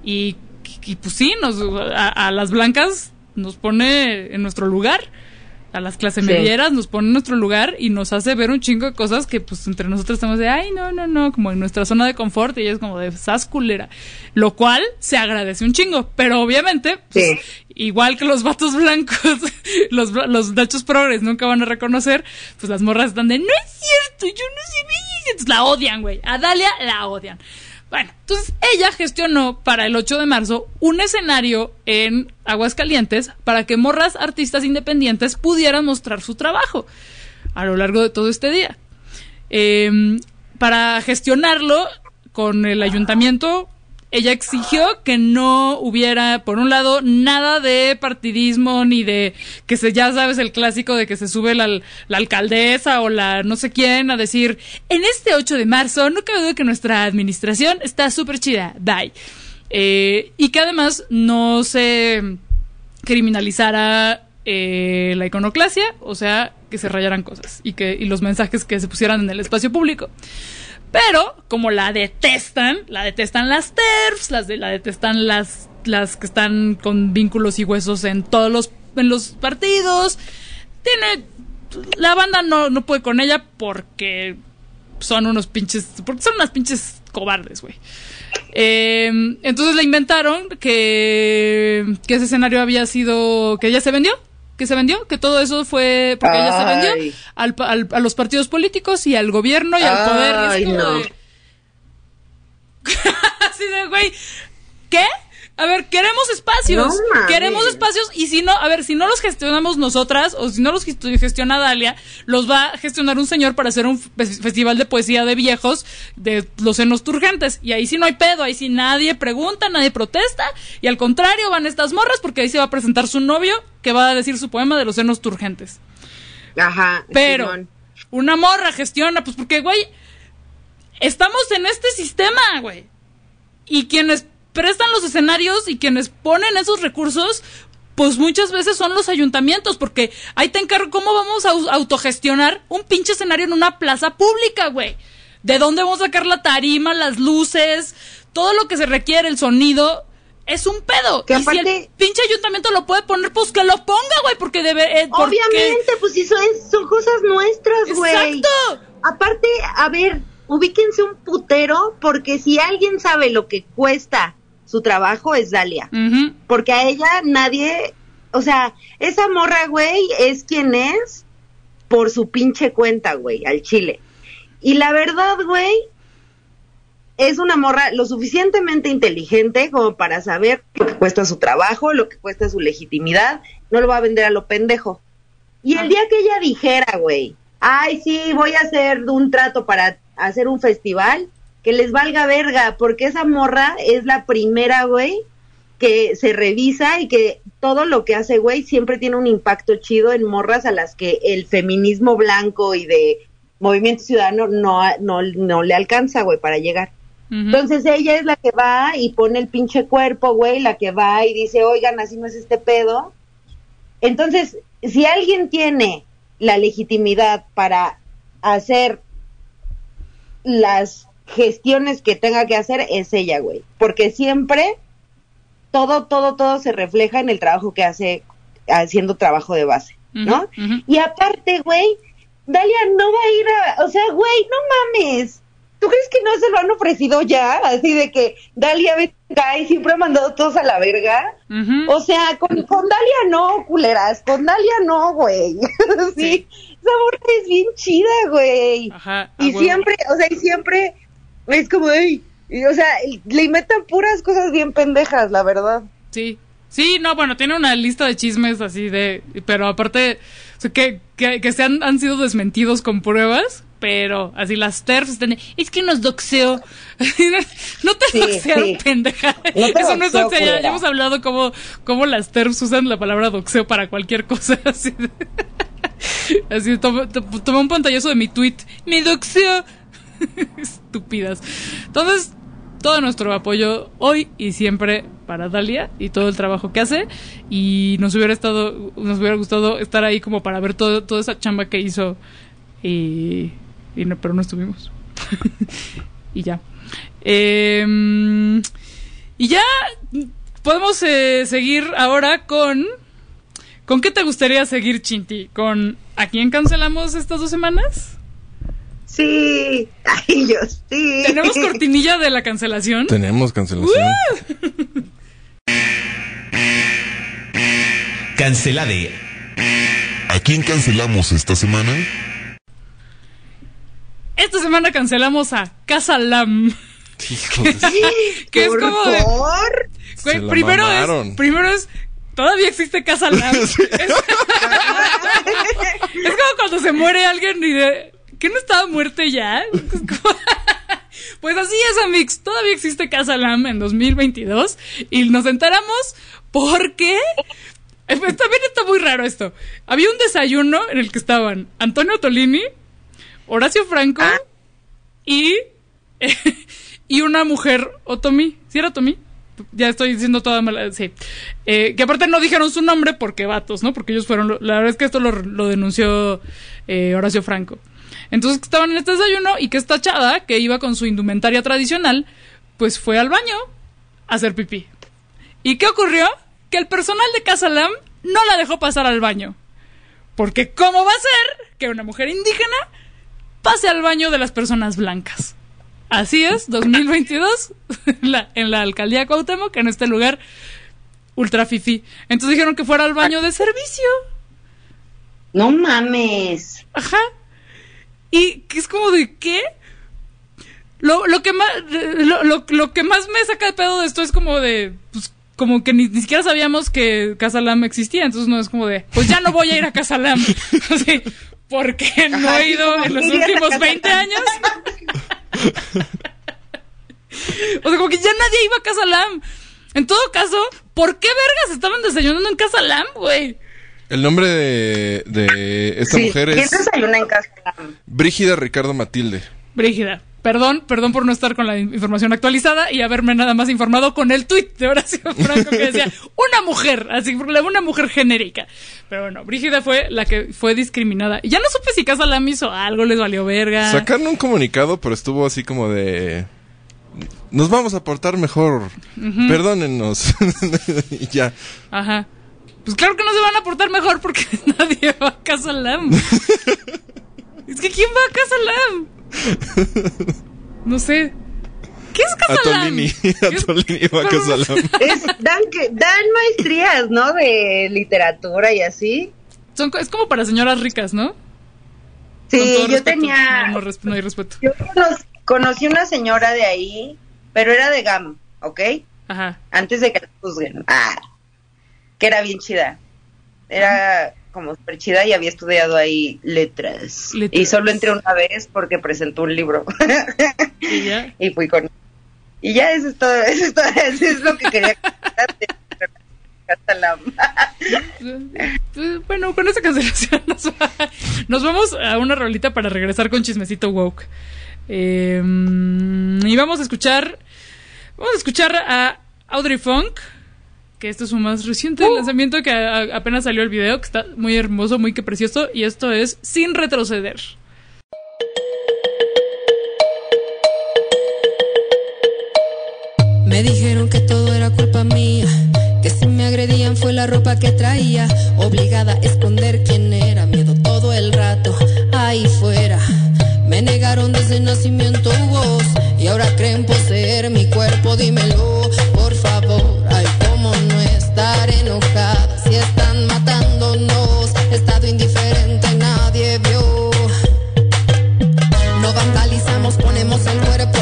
y, y pues sí, nos, a, a las blancas nos pone en nuestro lugar. A las clases
Sí.
medieras nos pone en nuestro lugar y nos hace ver un chingo de cosas que pues entre nosotros estamos de, ay, no, no, no, como en nuestra zona de confort y ella es como de sas culera. Lo cual se agradece un chingo, pero obviamente, pues,
Sí.
igual que los vatos blancos, los, los dachos progres nunca van a reconocer, pues las morras están de, no es cierto, yo no sé bien", entonces la odian, güey. A Dalia la odian. Bueno, entonces ella gestionó para el 8 de marzo un escenario en Aguascalientes para que morras artistas independientes pudieran mostrar su trabajo a lo largo de todo este día. Eh, para gestionarlo con el ayuntamiento, ella exigió que no hubiera, por un lado, nada de partidismo ni de que se, ya sabes, el clásico de que se sube la, la alcaldesa o la no sé quién a decir, en este 8 de marzo no cabe duda que nuestra administración está súper chida, bye. Eh, y que además no se criminalizara eh, la iconoclasia, o sea, que se rayaran cosas y que y los mensajes que se pusieran en el espacio público. Pero como la detestan, la detestan las TERFs, las de, la detestan las las que están con vínculos y huesos en todos los en los partidos. Tiene la banda no no puede con ella porque son unos pinches porque son unas pinches cobardes, güey. Eh, entonces le inventaron que, que ese escenario había sido. que ya se vendió. Que se vendió, que todo eso fue porque ella se vendió al, al- a los partidos políticos y al gobierno y al poder.
Ay, no.
Así de, güey, ¿qué? A ver, queremos espacios.
No
queremos espacios y si no, a ver, si no los gestionamos nosotras o si no los gestiona Dalia, los va a gestionar un señor para hacer un fe- festival de poesía de viejos de los senos turgentes. Y ahí sí no hay pedo, ahí sí nadie pregunta, nadie protesta. Y al contrario, van estas morras porque ahí se va a presentar su novio que va a decir su poema de los senos turgentes.
Ajá.
Pero
Simón.
una morra gestiona, pues porque, güey, estamos en este sistema, güey. Y quienes prestan los escenarios y quienes ponen esos recursos, pues muchas veces son los ayuntamientos, porque ahí te encargo cómo vamos a au- autogestionar un pinche escenario en una plaza pública, güey. ¿De dónde vamos a sacar la tarima, las luces, todo lo que se requiere, el sonido? Es un pedo.
Que
y si el
aparte-
pinche ayuntamiento lo puede poner, pues que lo ponga, güey, porque debe... eh, porque-
Obviamente, pues sí, son, son cosas nuestras, güey.
Exacto.
Aparte, a ver, ubíquense un putero, porque si alguien sabe lo que cuesta su trabajo es Dalia. Porque a ella nadie, o sea, esa morra, güey, es quien es por su pinche cuenta, güey, al chile. Y la verdad, güey, es una morra lo suficientemente inteligente como para saber lo que cuesta su trabajo, lo que cuesta su legitimidad, no lo va a vender a lo pendejo. Y el día que ella dijera, güey, ay, sí, voy a hacer un trato para hacer un festival, que les valga verga, porque esa morra es la primera, güey, que se revisa y que todo lo que hace, güey, siempre tiene un impacto chido en morras a las que el feminismo blanco y de movimiento ciudadano no, no, no le alcanza, güey, para llegar. Entonces ella es la que va y pone el pinche cuerpo, güey, la que va y dice, oigan, así no es este pedo. Entonces, si alguien tiene la legitimidad para hacer las gestiones que tenga que hacer, es ella, güey. Porque siempre todo, todo, todo se refleja en el trabajo que hace haciendo trabajo de base, ¿no? Y aparte, güey, Dalia no va a ir a, o sea, güey, no mames. ¿Tú crees que no se lo han ofrecido ya? Así de que Dalia venga y siempre ha mandado todos a la verga. O sea, con, con Dalia no, culeras, con Dalia no, güey. sí, esa morra es bien chida, güey.
Ajá,
Y siempre, o sea, y siempre es como, ey, y, o sea, le inventan puras cosas bien pendejas, la verdad.
Sí, Sí, no, bueno, tiene una lista de chismes así de. Pero aparte, o sea, que, que, que se han, han sido desmentidos con pruebas, pero así las TERFs están. Es que nos doxeó. no te
Sí,
doxearon,
sí.
pendeja.
No te
Eso no es doxeo. Ya, hemos hablado cómo, cómo las TERFs usan la palabra doxeo para cualquier cosa. Así de- Así, tomé, to- tomé un pantallazo de mi tweet. Me doxeó. Estúpidas. Entonces, todo nuestro apoyo hoy y siempre para Dalia y todo el trabajo que hace. Y nos hubiera estado, nos hubiera gustado estar ahí como para ver todo, toda esa chamba que hizo. Y, y no, pero no estuvimos. y ya. Em, y ya podemos eh, seguir ahora con. ¿Con qué te gustaría seguir, Chinti? ¿Con a quién cancelamos estas dos semanas?
Sí, ay, yo sí.
¿Tenemos cortinilla de la cancelación?
Tenemos cancelación.
Cancelade.
¿A quién cancelamos esta semana?
Esta semana cancelamos a Casa Lam. que es
¿Por
como de-
favor?
Güey,
Se la
primero es, primero es, todavía existe Casa Lam. es, es como cuando se muere alguien y de, ¿qué no estaba muerte ya? Pues así es, Amix, todavía existe Casa Lam en 2022 y nos enteramos porque eh, pues, también está muy raro esto. Había un desayuno en el que estaban Antonio Tolini, Horacio Franco y y una mujer, Otomi, ¿sí era Otomi? Ya estoy diciendo toda mala, sí. Eh, que aparte no dijeron su nombre porque vatos, ¿no? Porque ellos fueron, la verdad es que esto lo, lo denunció eh, Horacio Franco. Entonces que estaban en este desayuno y que esta chava, que iba con su indumentaria tradicional, pues fue al baño a hacer pipí. ¿Y qué ocurrió? Que el personal de Casa Lam no la dejó pasar al baño. Porque ¿cómo va a ser que una mujer indígena pase al baño de las personas blancas? Así es, 2022, la- en la alcaldía Cuauhtémoc, en este lugar ultra fifi. Entonces dijeron que fuera al baño de servicio.
No mames.
Ajá. Y que es como de qué? Lo, lo que más lo, lo- lo que más me saca de pedo de esto es como de pues, como que ni, ni siquiera sabíamos que Casalam existía, entonces no es como de pues ya no voy a ir a Casalam. Así, porque no
Ajá,
he ido en los últimos
Casa
20
Lam.
años. O sea, como que ya nadie iba a Casa Lam. En todo caso, ¿por qué vergas estaban desayunando en Casa Lam, güey?
El nombre de, de esta
Sí,
mujer
¿quién
es
desayuna en casa?
Brígida Ricardo Matilde.
Brígida. Perdón, perdón por no estar con la in- información actualizada y haberme nada más informado con el tuit de Horacio Franco que decía una mujer, así una mujer genérica. Pero bueno, Brígida fue la que fue discriminada. Y ya no supe si Casa Lam hizo algo, les valió verga.
Sacaron un comunicado, pero estuvo así como de... Nos vamos a portar mejor.
Ujú.
Perdónennos. y ya.
Ajá. Pues claro que no se van a portar mejor porque nadie va a Casa Lam. es que ¿quién va a Casa Lam? No sé. ¿Qué es Casa Lam?
Atolini. Va a Casalam.
Es, dan, que, dan maestrías, ¿no? De literatura y así.
Son es como para señoras ricas, ¿no?
Sí, yo
respeto.
tenía...
No, no res- no hay respeto.
Yo cono- conocí una señora de ahí, pero era de GAM, ¿ok?
Ajá.
Antes de que la juzguen. Ah, que era bien chida. Era como súper chida y había estudiado ahí letras.
Letras.
Y solo entré una vez porque presentó un libro.
Y ya.
y fui con... Y ya eso es todo, eso es, todo, eso es lo que quería contarte.
Pues, Bueno, con esta cancelación nos, va- nos vamos a una rolita para regresar con chismecito woke. Eh, y vamos a escuchar. Vamos a escuchar a Audrey Funk. Que esto es su más reciente lanzamiento. Que a- a- apenas salió el video. Que está muy hermoso, muy que precioso. Y esto es Sin retroceder.
Me dijeron que todo era culpa mía, que si me agredían fue la ropa que traía, obligada a esconder quién era, miedo todo el rato, ahí fuera. Me negaron desde nacimiento voz y ahora creen poseer mi cuerpo, dímelo, si están matándonos, he estado indiferente nadie vio. No vandalizamos, ponemos el cuerpo.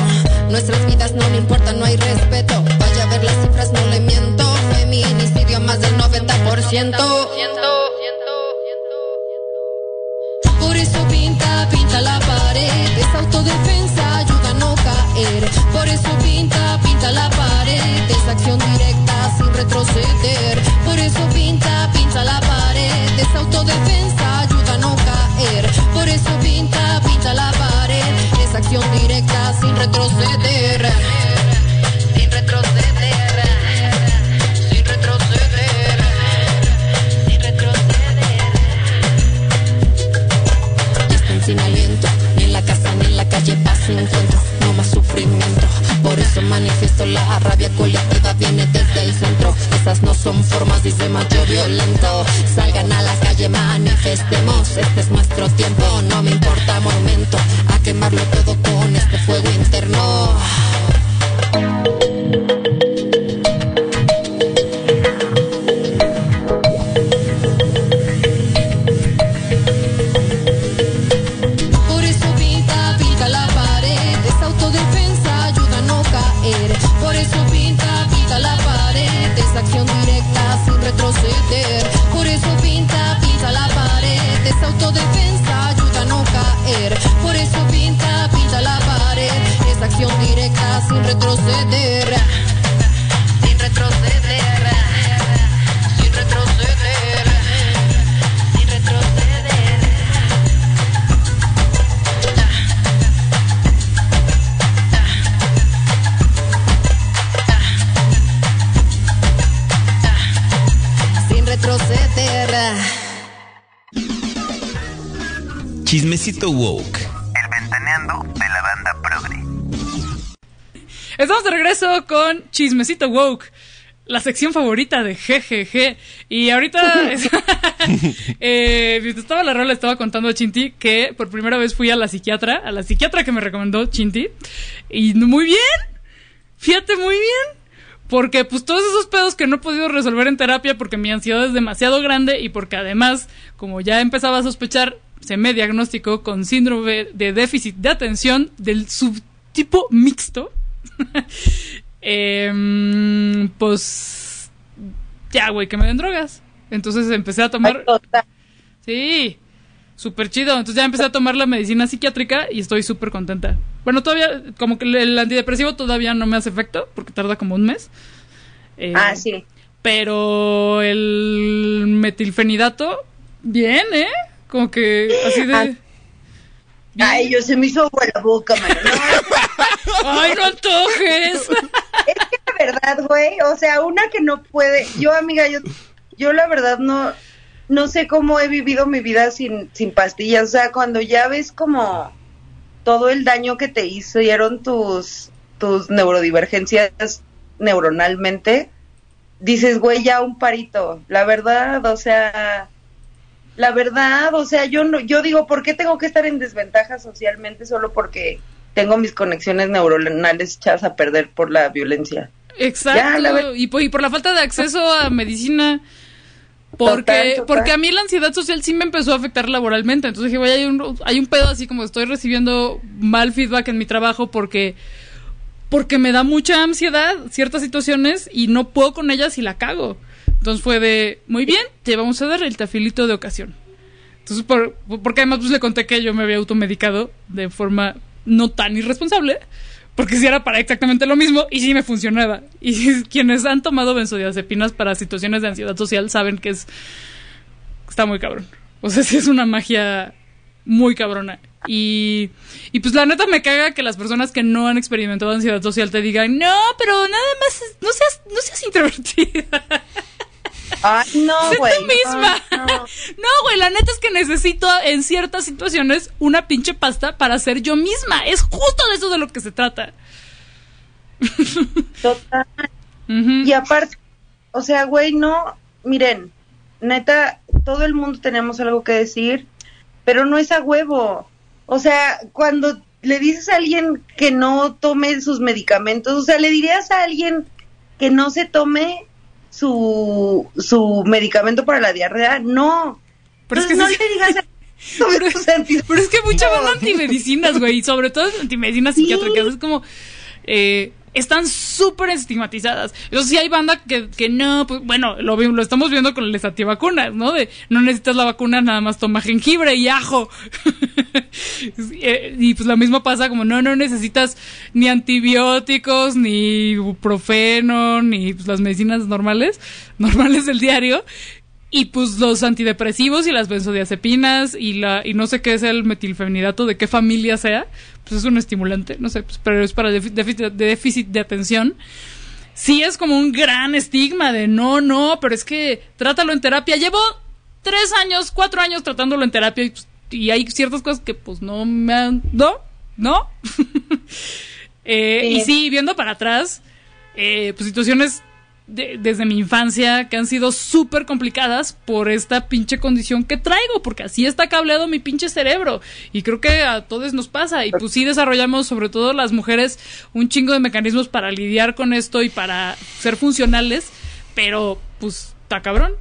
Nuestras vidas no le importan, no hay respeto. Vaya a ver las cifras, no le miento. Feminicidio, siento. Por eso pinta, pinta la pared. Es autodefensa, Por eso pinta, pinta la pared. Es acción directa sin retroceder. Por eso pinta, pinta la pared. Es autodefensa, ayuda a no caer. Por eso pinta, pinta la pared. Es acción directa sin retroceder. Sin retroceder. Sin retroceder. Sin retroceder. Están sin aliento, ni en la casa ni en la calle paz no más sufrimiento. Por eso manifiesto la rabia colectiva, viene desde el centro. Esas no son formas, dice macho violento. Salgan a la calle, manifestemos. Este es nuestro tiempo, no me importa momento. A quemarlo todo con este fuego interno.
Chismecito woke.
El ventaneando de la banda progre.
Estamos de regreso con Chismecito Woke, la sección favorita de GGG. Y ahorita, es- eh, mientras estaba la rola, estaba contando a Chinti que por primera vez fui a la psiquiatra, a la psiquiatra que me recomendó Chinti. Y muy bien, fíjate muy bien. Porque pues todos esos pedos que no he podido resolver en terapia porque mi ansiedad es demasiado grande y porque además, como ya empezaba a sospechar, se me diagnosticó con síndrome de déficit de atención del subtipo mixto. Em, pues ya, güey, que me den drogas. Entonces empecé a tomar... Sí, súper chido. Entonces ya empecé a tomar la medicina psiquiátrica y estoy súper contenta. Bueno, todavía, como que el- el antidepresivo todavía no me hace efecto porque tarda como un mes. Eh,
Ah, sí.
Pero el metilfenidato, bien, ¿eh? Como que así de...
Ay, yo se me hizo agua la boca, mano.
¡Ay, no antojes!
La verdad, güey, o sea, una que no puede, yo amiga, yo, yo la verdad no, no sé cómo he vivido mi vida sin, sin pastillas, o sea, cuando ya ves como todo el daño que te hicieron tus, tus neurodivergencias neuronalmente, dices, güey, ya un parito, la verdad, o sea, la verdad, o sea, yo no, yo digo, ¿por qué tengo que estar en desventaja socialmente solo porque tengo mis conexiones neuronales echadas a perder por la violencia?
Exacto.
Ya, la ver-
y, por, y por la falta de acceso a medicina. Porque,
Total, total.
porque a mí la ansiedad social sí me empezó a afectar laboralmente. Entonces dije, güey, hay un, hay un pedo así como estoy recibiendo mal feedback en mi trabajo porque, porque me da mucha ansiedad ciertas situaciones y no puedo con ellas y la cago. Entonces fue de, muy bien, te vamos a dar el tafilito de ocasión. Entonces, por, porque además pues, le conté que yo me había automedicado de forma no tan irresponsable, porque si era para exactamente lo mismo y sí me funcionaba. Y quienes han tomado benzodiazepinas para situaciones de ansiedad social saben que es está muy cabrón. O sea, sí es una magia muy cabrona. Y, y pues la neta me caga que las personas que no han experimentado ansiedad social te digan, no, pero nada más, no seas, no seas introvertida.
Ay, no, güey.
tú misma.
No,
güey, la neta es que necesito en ciertas situaciones una pinche pasta para ser yo misma. Es justo de eso de lo que se trata.
Total. Y aparte, o sea, güey, no, miren, neta, todo el mundo tenemos algo que decir, pero no es a huevo. O sea, cuando le dices a alguien que no tome sus medicamentos, o sea, le dirías a alguien que no se tome su, su medicamento para la diarrea, no.
Pero es que
no
sí-
le digas anti-
Pero es que mucha banda antimedicinas, güey, y sobre todo antimedicinas psiquiátricas. Es como, eh, están súper estigmatizadas. Eso sí hay banda que, que no, pues, bueno, lo, lo estamos viendo con las antivacunas, ¿no? De no necesitas la vacuna, nada más toma jengibre y ajo. Eh, y pues lo mismo pasa como no, no necesitas ni antibióticos, ni ibuprofeno, ni pues, las medicinas normales, normales del diario. Y pues los antidepresivos y las benzodiazepinas y la y no sé qué es el metilfenidato, de qué familia sea, pues es un estimulante, no sé, pues, pero es para défi- déficit de, déficit de atención. Sí es como un gran estigma de no, no, pero es que trátalo en terapia. Llevo tres años, cuatro años tratándolo en terapia y, pues, y hay ciertas cosas que pues no me han... No, no. Eh, Y sí, viendo para atrás, eh, pues situaciones de- desde mi infancia que han sido súper complicadas por esta pinche condición que traigo, porque así está cableado mi pinche cerebro. Y creo que a todos nos pasa. Y pues sí desarrollamos, sobre todo las mujeres, un chingo de mecanismos para lidiar con esto y para ser funcionales, pero pues está cabrón.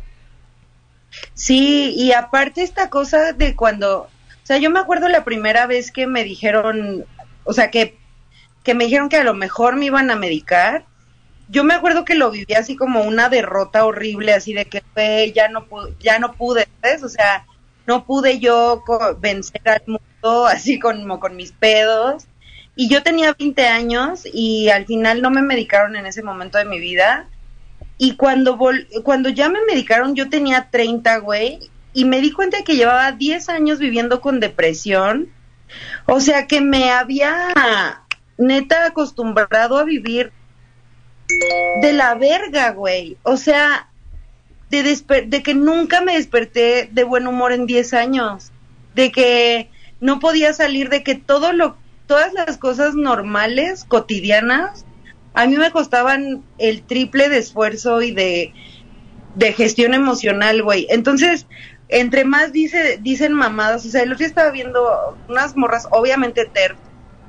Sí, y aparte esta cosa de cuando, o sea, yo me acuerdo la primera vez que me dijeron, o sea, que, que me dijeron que a lo mejor me iban a medicar, yo me acuerdo que lo viví así como una derrota horrible, así de que fue, ya no pude, ya no pude, ¿sabes? O sea, no pude yo vencer al mundo así como con mis pedos. Y yo tenía 20 años y al final no me medicaron en ese momento de mi vida. Y cuando, vol- cuando ya me medicaron, yo tenía 30, güey, y me di cuenta que llevaba 10 años viviendo con depresión. O sea, que me había neta acostumbrado a vivir de la verga, güey. O sea, de, de que nunca me desperté de buen humor en 10 años. De que no podía salir, de que todo lo, todas las cosas normales, cotidianas, a mí me costaban el triple de esfuerzo y de, de gestión emocional, güey. Entonces, entre más dice, dicen mamadas, o sea, el otro día estaba viendo unas morras, obviamente TERF,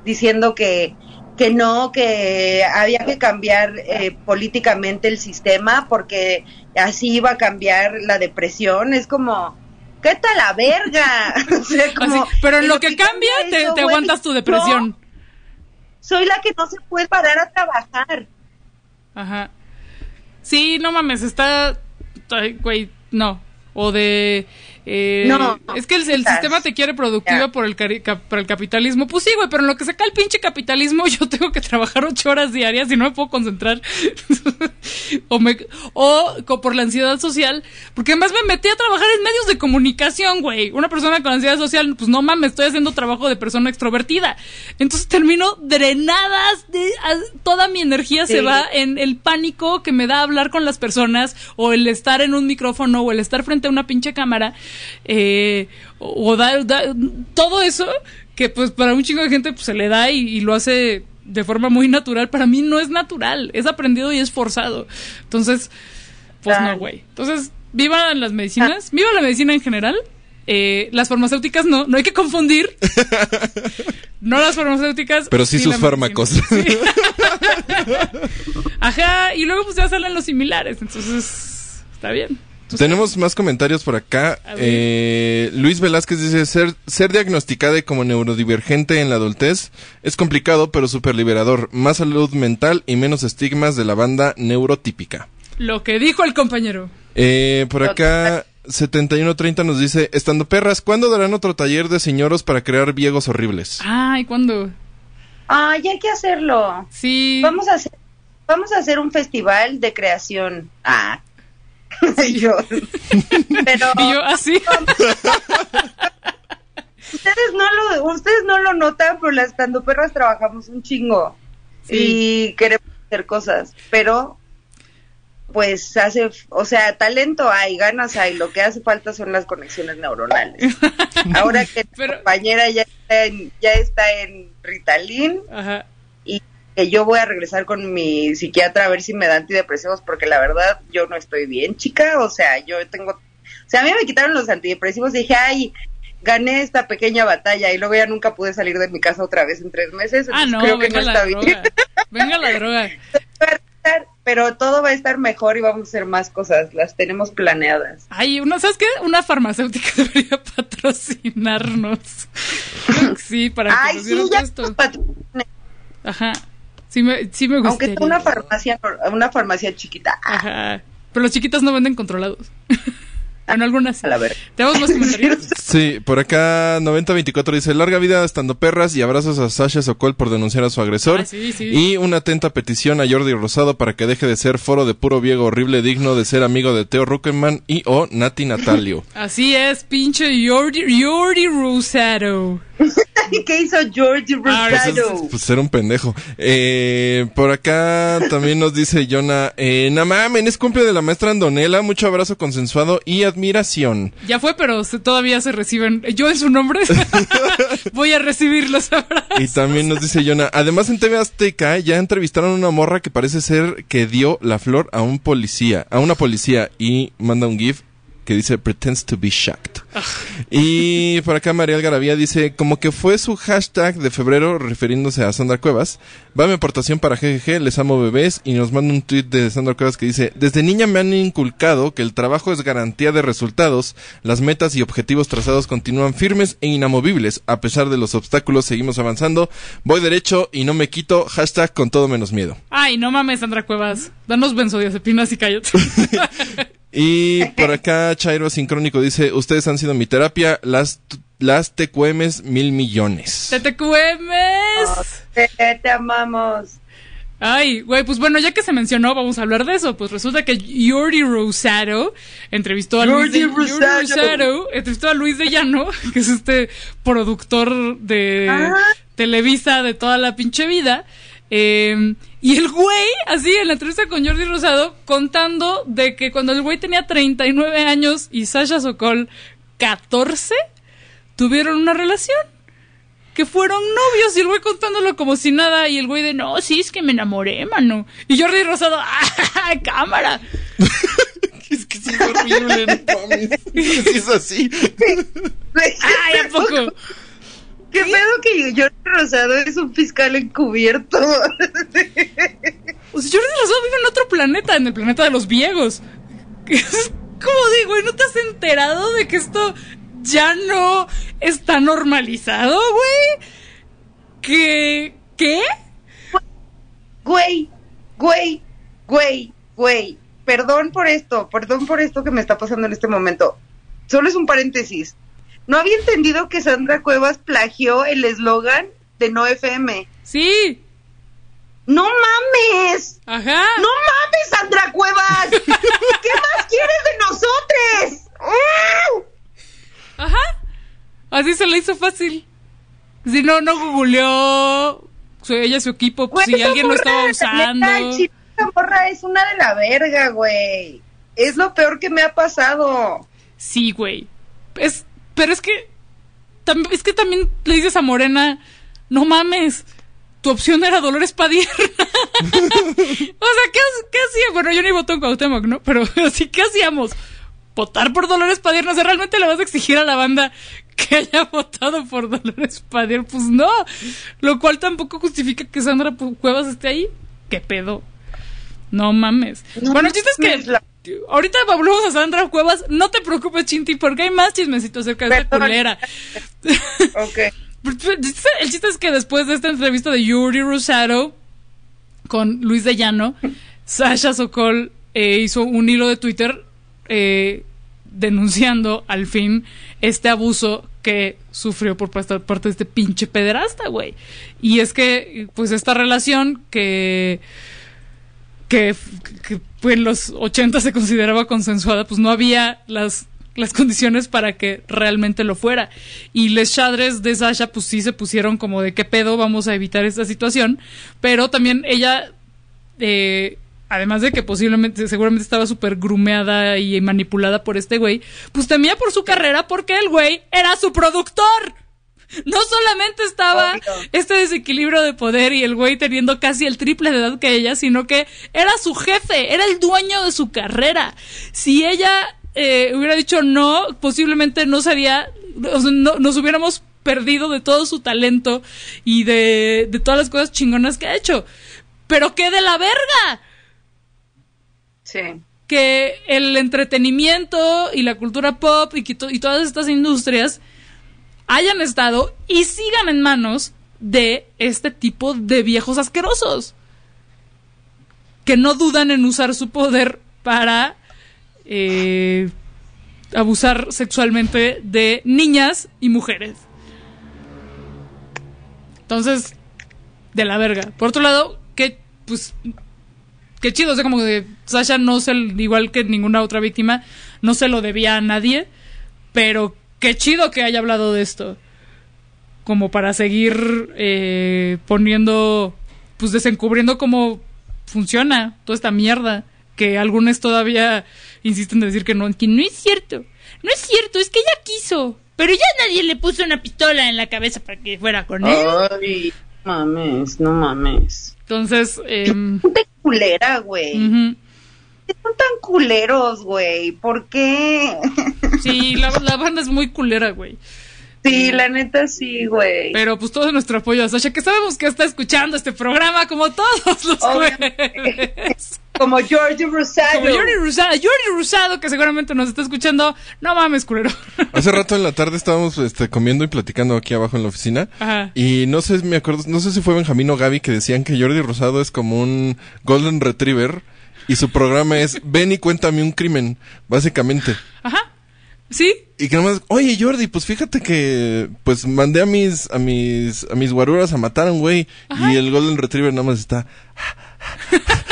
diciendo que, que no, que había que cambiar eh, políticamente el sistema porque así iba a cambiar la depresión. Es como, ¿qué tal la verga? O sea, como,
Así, pero en
¿y
lo que cambia, te,
eso,
te
güey?
aguantas tu depresión.
No, soy la que no se puede parar a trabajar.
Ajá. Sí, no mames, está. ay, Güey, no. O de. Eh,
No,
es que el, sistema te quiere productiva por el, por el capitalismo. Pues sí, güey, pero en lo que se cae el pinche capitalismo, yo tengo que trabajar ocho horas diarias y no me puedo concentrar. o, me, o por la ansiedad social. Porque además me metí a trabajar en medios de comunicación, güey. Una persona con ansiedad social, pues no mames, estoy haciendo trabajo de persona extrovertida. Entonces termino drenadas, de, a- toda mi energía se va en el pánico que me da hablar con las personas, o el estar en un micrófono, o el estar frente a una pinche cámara, eh, o, dar, dar- todo eso que pues para un chingo de gente pues, se le da y, y lo hace de forma muy natural. Para mí no es natural, es aprendido y es forzado. Entonces, pues no, güey. Entonces, viva las medicinas, viva la medicina en general. Eh, las farmacéuticas no, no hay que confundir. No las farmacéuticas.
Pero sí sus fármacos.
Ajá, y luego pues ya salen los similares, entonces está bien.
Tenemos más comentarios por acá. Eh, Luis Velázquez dice, ser, ser diagnosticada como neurodivergente en la adultez es complicado pero súper liberador. Más salud mental y menos estigmas de la banda neurotípica.
Lo que dijo el compañero.
Eh, por acá, 7130 nos dice, estando perras, ¿cuándo darán otro taller de señoros para crear viegos horribles?
Ay, ¿cuándo?
Ay, hay que hacerlo.
Sí.
Vamos a hacer, vamos a hacer un festival de creación. Ah. Y yo. Pero
Y yo así.
ustedes no lo, ustedes no lo notan, pero las perras trabajamos un chingo y queremos hacer cosas, pero pues hace, o sea, talento hay, ganas hay, lo que hace falta son las conexiones neuronales. Ahora que mi compañera ya está en, ya está en Ritalin
Ajá.
Que yo voy a regresar con mi psiquiatra a ver si me da antidepresivos porque la verdad yo no estoy bien, chica, o sea, yo tengo, o sea, a mí me quitaron los antidepresivos y dije, ay, gané esta pequeña batalla y luego ya nunca pude salir de mi casa otra vez en tres meses,
Ah, no,
creo que
venga
no
la
está bien.
droga. Venga la droga.
Pero todo va a estar mejor y vamos a hacer más cosas, las tenemos planeadas.
Ay, una, ¿sabes qué? Una farmacéutica debería patrocinarnos. Sí, para que
Ay,
nos
sí, ya
esto. Ajá. Sí me, sí me
Aunque
gustaría.
sea una farmacia, una farmacia chiquita.
Ajá. Pero los chiquitos no venden controlados. bueno, algunas sí.
A la ver.
¿Tenemos más comentarios?
Sí, por acá 9024 dice, larga vida estando perras y abrazos a Sasha Sokol por denunciar a su agresor.
Ah, sí, sí.
Y una atenta petición a Jordi Rosado para que deje de ser foro de puro viejo horrible digno de ser amigo de Teo Ruckenman y o Nati Natalio.
Así es, pinche Jordi, Jordi Rosado.
¿Qué hizo
Ah,
Rosado?
Pues ser un pendejo. Eh, por acá también nos dice Jonah, eh, no mames, es cumple de la maestra Andonela, mucho abrazo consensuado y admiración.
Ya fue, pero se- todavía se reciben. Yo en su nombre voy a recibirlos ahora.
Y también nos dice Jonah, además en TV Azteca ya entrevistaron a una morra que parece ser que dio la flor a un policía, a una policía y manda un gif que dice pretends to be shocked. Y por acá María Algarabía dice, como que fue su hashtag de febrero refiriéndose a Sandra Cuevas. Va mi aportación para GGG, les amo bebés. Y nos manda un tweet de Sandra Cuevas que dice, desde niña me han inculcado que el trabajo es garantía de resultados. Las metas y objetivos trazados continúan firmes e inamovibles. A pesar de los obstáculos, seguimos avanzando. Voy derecho y no me quito. Hashtag con todo menos miedo.
Ay, no mames, Sandra Cuevas. Danos benzodiazepinas y cállate.
Y por acá Chairo Sincrónico dice, ustedes han sido mi terapia, las, las TQMs mil millones.
¡TTQMs!
Te, te amamos.
Ay, güey, pues bueno, ya que se mencionó, vamos a hablar de eso. Pues resulta que Jordi Rosado entrevistó a Luis de,
Jordi
Jordi
Rosado.
Rosado entrevistó a Luis de Llano, que es este productor de
Ah.
Televisa de toda la pinche vida. Eh, y el güey, así en la entrevista con Jordi Rosado, contando de que cuando el güey tenía 39 años y Sasha Sokol 14, tuvieron una relación que fueron novios y el güey contándolo como si nada y el güey de no, sí, es que me enamoré, mano. Y Jordi Rosado, ¡ah, cámara!
es que sí es horrible, no mames. Es así.
¡Ay, a poco!
¿Qué pedo que Jordi Rosado es un fiscal encubierto?
O sea, Jordi Rosado vive en otro planeta, en el planeta de los viejos. Es como digo, güey, ¿no te has enterado de que esto ya no está normalizado, güey? ¿Qué? ¿Qué?
Güey, güey, güey, güey. Perdón por esto, perdón por esto que me está pasando en este momento. Solo es un paréntesis. No había entendido que Sandra Cuevas plagió el eslogan de No FM.
Sí.
¡No mames!
Ajá.
¡No mames, Sandra Cuevas! ¿Qué más quieres de nosotros?
Ajá. Así se le hizo fácil. Si no, no googleó su- ella su equipo, pues, si alguien lo estaba usando.
esa morra es una de la verga, güey. Es lo peor que me ha pasado.
Sí, güey. Es, pero es que es que también le dices a Morena, no mames, tu opción era Dolores Padierna. o sea, ¿qué, qué hacía? Bueno, yo ni voto en Cuauhtémoc, ¿no? Pero sí, ¿qué hacíamos? ¿Votar por Dolores Padierna? O sea, ¿realmente le vas a exigir a la banda que haya votado por Dolores Padierna? Pues no. Lo cual tampoco justifica que Sandra Cuevas esté ahí. ¿Qué pedo? No mames. bueno, el chiste es que ahorita hablamos a Sandra Cuevas. No te preocupes, Chinti, porque hay más chismecitos acerca de esta culera.
Ok.
El chiste es que después de esta entrevista de Yuri Rosado con Luis de Llano, Sasha Sokol eh, hizo un hilo de Twitter eh, denunciando al fin este abuso que sufrió por parte de este pinche pederasta, güey. Y es que, pues, esta relación que que, pues, en los 80 se consideraba consensuada, pues no había las, las condiciones para que realmente lo fuera. Y les chadres de Sasha, pues sí se pusieron como de qué pedo, vamos a evitar esta situación. Pero también ella, eh, además de que posiblemente, seguramente estaba súper grumeada y manipulada por este güey, pues temía por su carrera porque el güey era su productor. No solamente estaba este desequilibrio de poder y el güey teniendo casi el triple de edad que ella, sino que era su jefe, era el dueño de su carrera. Si ella eh, hubiera dicho no, posiblemente no sería, no, nos hubiéramos perdido de todo su talento y de, de todas las cosas chingonas que ha hecho. Pero qué de la verga
Sí.
que el entretenimiento y la cultura pop y, que to- y todas estas industrias hayan estado y sigan en manos de este tipo de viejos asquerosos. que no dudan en usar su poder para eh, abusar sexualmente de niñas y mujeres. Entonces, de la verga. Por otro lado, que pues qué chido, o sea, como que Sasha no se, igual que ninguna otra víctima, no se lo debía a nadie, pero qué chido que haya hablado de esto. Como para seguir eh, poniendo, pues desencubriendo cómo funciona toda esta mierda. Que algunos todavía insisten en decir que no, que no es cierto. No es cierto, es que ella quiso. Pero ya nadie le puso una pistola en la cabeza para que fuera con él.
Ay, no mames, no mames.
Entonces,
Gente culera, güey. Son tan culeros, güey. ¿Por qué?
sí, la, la banda es muy culera, güey.
Sí, la neta sí, güey.
Pero pues todo nuestro apoyo a Sasha, que sabemos que está escuchando este programa como todos los jueves.
Como Jordi Rosado.
Como Jordi Rosado, Jordi Rosado, que seguramente nos está escuchando. No mames, culero.
Hace rato en la tarde estábamos este, comiendo y platicando aquí abajo en la oficina.
Ajá.
Y no sé, me acuerdo, no sé si fue Benjamín o Gaby que decían que Jordi Rosado es como un Golden Retriever y su programa es Ven y cuéntame un crimen, básicamente.
Ajá. ¿Sí?
Y que nomás, oye Jordi, pues fíjate que pues mandé a mis, a mis, a mis guaruras a matar a un güey y el Golden Retriever nada más está.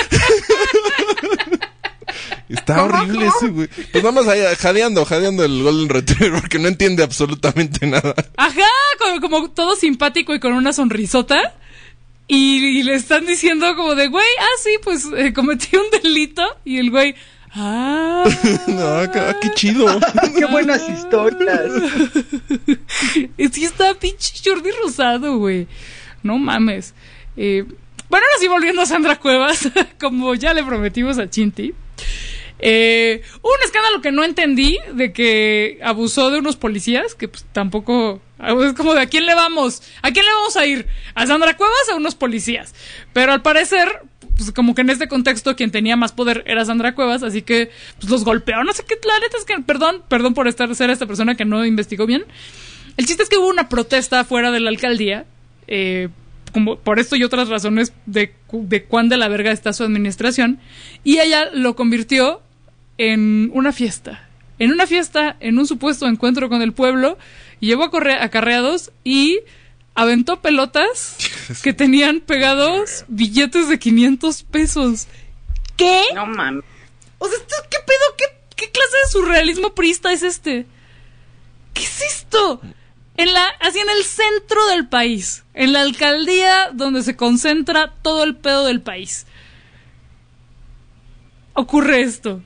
Está horrible ese güey. Pues nada más ahí jadeando, jadeando el Golden Retriever porque no entiende absolutamente nada.
Ajá, como, como todo simpático y con una sonrisota. Y, y le están diciendo como de, güey, ah, sí, pues eh, cometí un delito. Y el güey, ah.
no, qué, qué chido.
Qué buenas historias.
sí está pinche Jordi Rosado, güey. No mames. Eh, bueno, ahora sí volviendo a Sandra Cuevas, como ya le prometimos a Chinti. Eh, un escándalo que no entendí de que abusó de unos policías, que pues tampoco es como de a quién le vamos, a quién le vamos a ir, a Sandra Cuevas a unos policías. Pero al parecer, pues como que en este contexto quien tenía más poder era Sandra Cuevas, así que pues los golpeó, no sé qué, la neta es que, perdón, perdón por estar ser esta persona que no investigó bien. El chiste es que hubo una protesta fuera de la alcaldía, eh, como por esto y otras razones de, de cuán de la verga está su administración, y ella lo convirtió en una fiesta. En una fiesta, en un supuesto encuentro con el pueblo, llevó a acarreados y aventó pelotas que tenían pegados billetes de 500 pesos. ¿Qué?
No mames.
O sea, ¿esto ¿qué pedo? ¿Qué, qué clase de surrealismo priista es este? ¿Qué es esto? En la, así en el centro del país, en la alcaldía donde se concentra todo el pedo del país. Ocurre esto.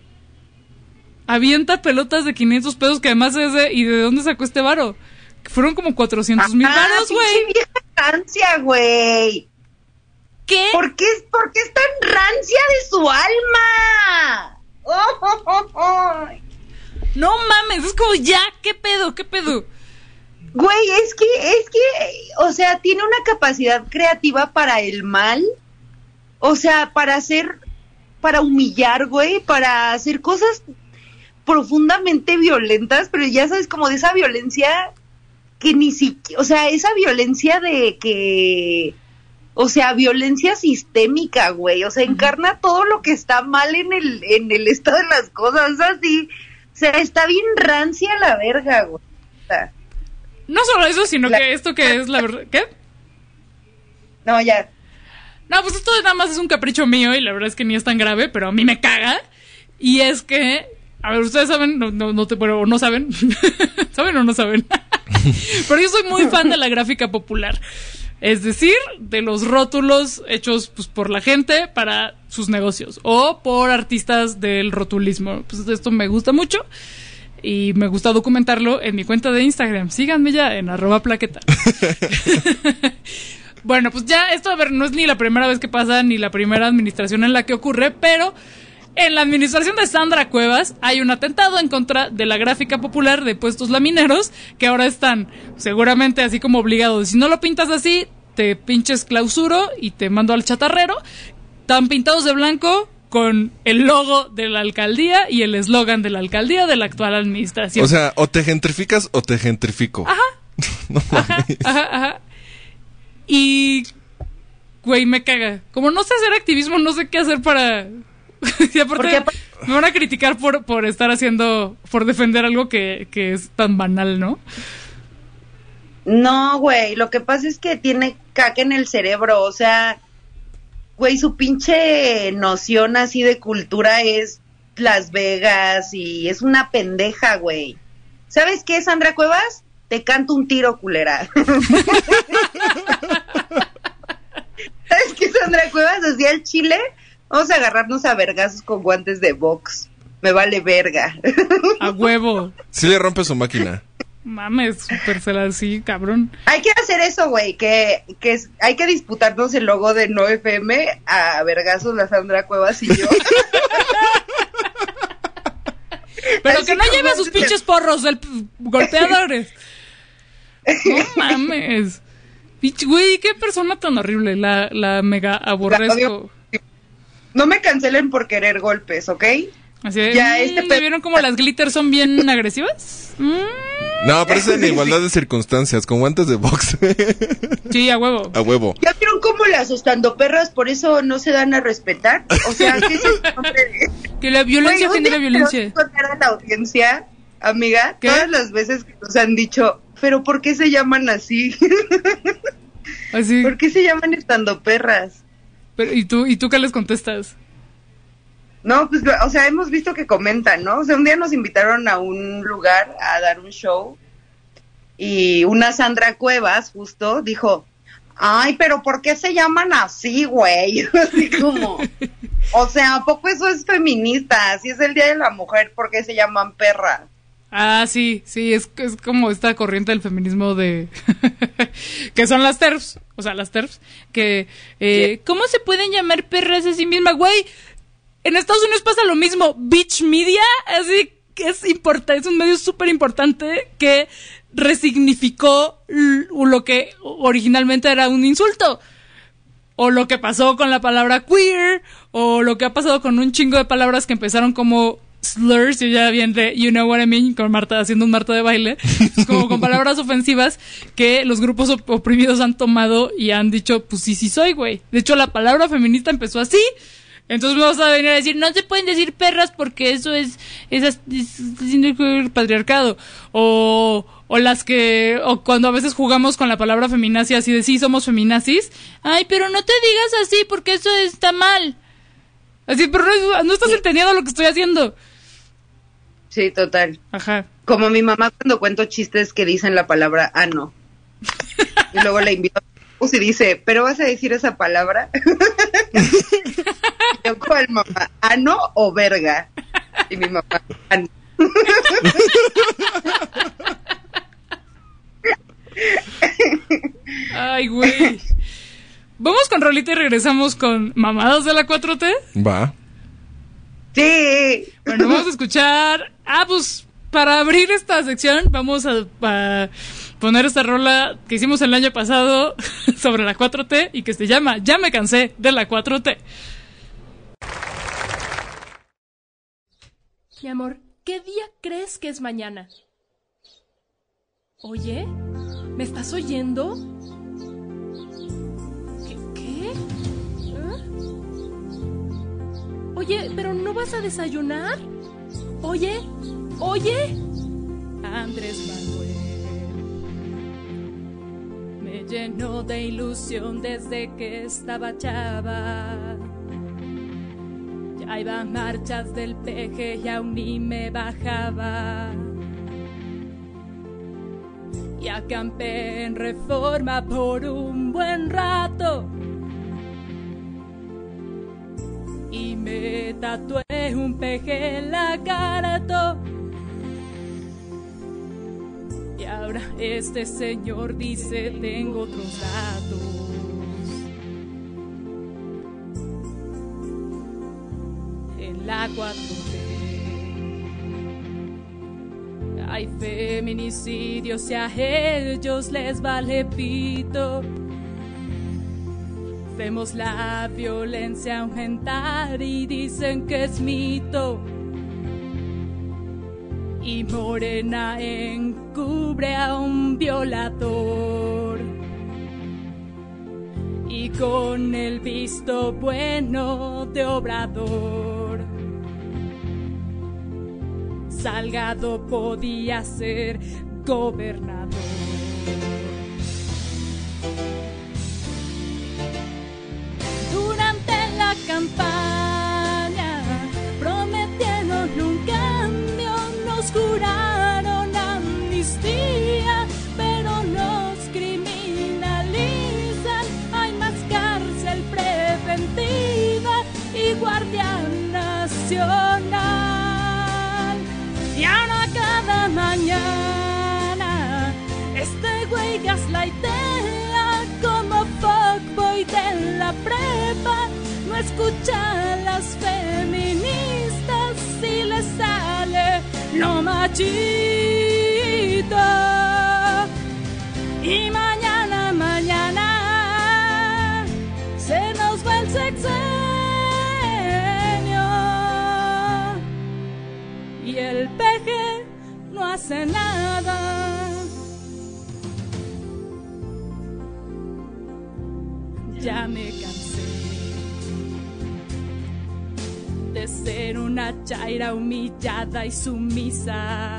Avienta pelotas de 500 pesos que además es de... ¿Y de dónde sacó este varo? Fueron como 400 mil varos, güey.
vieja rancia, güey.
¿Qué?
¿Por qué, por qué es tan rancia de su alma? Oh, oh, oh, oh.
No mames, es como ya, ¿qué pedo? ¿Qué pedo?
Güey, es que, es que, o sea, tiene una capacidad creativa para el mal. O sea, para hacer, para humillar, güey, para hacer cosas profundamente violentas, pero ya sabes, como de esa violencia que ni siquiera, o sea, esa violencia de que, o sea, violencia sistémica, güey, o sea, encarna todo lo que está mal en el, en el estado de las cosas, así, o sea, está bien rancia la verga, güey. O sea,
No solo eso, sino que esto que es la verdad... ¿Qué?
No, ya.
No, pues esto nada más es un capricho mío y la verdad es que ni es tan grave, pero a mí me caga. Y es que, a ver, ustedes saben, no, no, no te, pero no saben, ¿saben o no saben? pero yo soy muy fan de la gráfica popular. Es decir, de los rótulos hechos pues, por la gente para sus negocios o por artistas del rotulismo. Pues esto me gusta mucho y me gusta documentarlo en mi cuenta de Instagram. Síganme ya en arroba plaqueta. Bueno, pues ya esto, a ver, no es ni la primera vez que pasa, ni la primera administración en la que ocurre, pero en la administración de Sandra Cuevas hay un atentado en contra de la gráfica popular de puestos lamineros que ahora están seguramente así como obligados. Si no lo pintas así, te pinches clausuro y te mando al chatarrero. Están pintados de blanco con el logo de la alcaldía y el eslogan de la alcaldía de la actual administración.
O sea, o te gentrificas o te gentrifico.
Ajá.
No mames.
Ajá, ajá. Y güey, me caga. Como no sé hacer activismo, no sé qué hacer para... y aparte, me van a criticar por, por estar haciendo, por defender algo que, que es tan banal, ¿no?
No, güey, lo que pasa es que tiene caca en el cerebro, o sea, güey, su pinche noción así de cultura es Las Vegas y es una pendeja, güey. ¿Sabes qué, Sandra Cuevas? Te canto un tiro, culera. ¿Sabes qué, Sandra Cuevas? Decía el chile, vamos a agarrarnos a vergazos con guantes de box. Me vale verga.
A huevo.
Sí le rompe su máquina.
Mames, la así, cabrón.
Hay que hacer eso, güey, que, que es- hay que disputarnos el logo de No FM a vergazos la Sandra Cuevas y yo.
Pero
Así
que no lleve sus
antes de-
pinches porros del golpeadores. No mames. Pinche- Güey, qué persona tan horrible. La, la mega aborrezco.
No me cancelen por querer golpes, ¿ok?
Así de,
Ya,
mm,
este
¿ya
pe-
vieron cómo las glitters son bien agresivas? Mm,
No, pero es en igualdad de circunstancias, con guantes de box.
sí, a huevo.
A huevo.
¿Ya vieron cómo las estandoperras por eso no se dan a respetar? O sea, ¿qué es el
Que la violencia
un
genera violencia.
contar a la audiencia, amiga,
¿Qué?
todas las veces que nos han dicho, pero ¿por qué se llaman así?
Así.
¿Por qué se llaman estandoperras?
Pero, ¿y, tú, ¿Y tú qué les contestas?
No, pues, o sea, hemos visto que comentan, ¿no? O sea, un día nos invitaron a un lugar a dar un show y una Sandra Cuevas justo dijo, ay, pero ¿por qué se llaman así, güey? Así como, o sea, ¿a poco eso es feminista? Si es el Día de la Mujer, ¿por qué se llaman perras?
Ah, sí, sí, es, es como esta corriente del feminismo de... que son las TERFs, o sea, las TERFs, que... eh, ¿Cómo se pueden llamar perras a sí mismas? Güey, en Estados Unidos pasa lo mismo. Beach Media, así que es importante, es un medio súper importante que resignificó lo que originalmente era un insulto. O lo que pasó con la palabra queer, o lo que ha pasado con un chingo de palabras que empezaron como slurs, y ya bien de You Know What I Mean, con Marta haciendo un Marta de baile, como con palabras ofensivas que los grupos op- oprimidos han tomado y han dicho, pues sí, sí soy, güey. De hecho, la palabra feminista empezó así. Entonces vamos a venir a decir, no se pueden decir perras porque eso es, es, es- es patriarcado. O, o las que, o cuando a veces jugamos con la palabra feminazi así de sí, somos feminazis. Ay, pero no te digas así porque eso está mal. Así, pero no, no estás entendiendo lo que estoy haciendo.
Sí, total.
Ajá.
Como mi mamá cuando cuento chistes que dicen la palabra ano. y luego la invito a y dice, ¿pero vas a decir esa palabra? Y yo, ¿cuál mamá? ¿Ano o verga? Y mi mamá, ano.
Ay, güey. Vamos con Rolita y regresamos con Mamadas de la 4T.
Va.
Sí.
Bueno, vamos a escuchar. Ah, pues para abrir esta sección, vamos a, a poner esta rola que hicimos el año pasado sobre la 4T y que se llama Ya me cansé de la 4T.
Mi amor, ¿qué día crees que es mañana? Oye, ¿me estás oyendo? ¿Qué? qué? Oye, ¿pero no vas a desayunar? Oye, oye.
Andrés Manuel me llenó de ilusión desde que estaba chava. Ya iba a marchas del peje y aún ni me bajaba. Y acampé en reforma por un buen rato. Y me tatué un peje en la cara. to. Y ahora este señor dice tengo otros datos. En la 4T hay feminicidios y a ellos les vale pito. Vemos la violencia aumentar y dicen que es mito. Y Morena encubre a un violador. Y con el visto bueno de Obrador. Salgado podía ser gobernador. Durante escucha las feministas si le sale lo machito. Y mañana, mañana se nos va el sexenio. Y el peje no hace nada. Ser una chaira humillada y sumisa.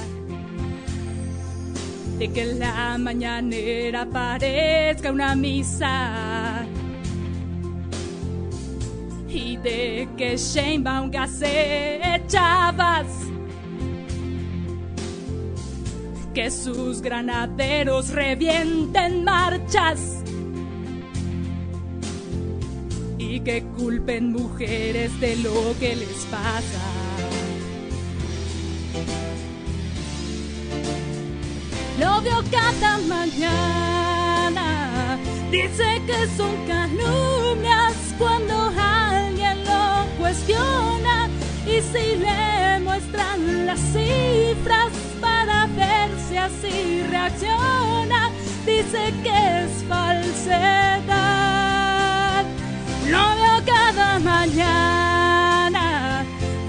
De que la mañanera parezca una misa. Y de que Sheinbaum gase chavas. Que sus granaderos revienten marchas. Que culpen mujeres de lo que les pasa. Lo veo cada mañana, dice que son calumnias cuando alguien lo cuestiona y si le muestran las cifras para ver si así reacciona, dice que es falsedad. Lo veo cada mañana,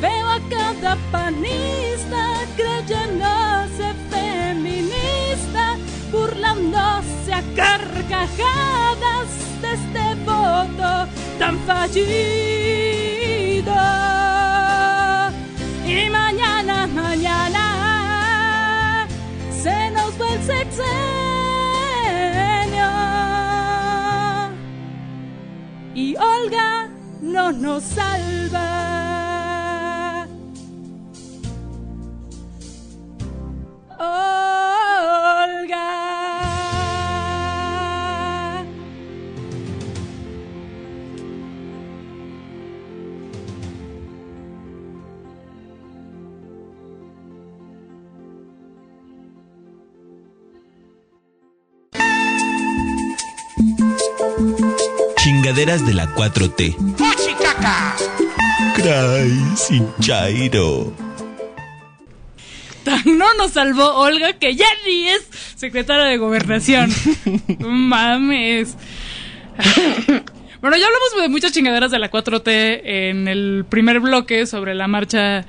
veo a cada panista creyéndose feminista, burlándose a carcajadas de este voto tan fallido. Y mañana, mañana se nos va el sexenio y Olga no nos salva. Olga.
Chingaderas de la 4T. Cry sin Chairo.
Tan no nos salvó Olga que ya ni es secretaria de gobernación. Mames. Bueno, ya hablamos de muchas chingaderas de la 4T en el primer bloque sobre la marcha,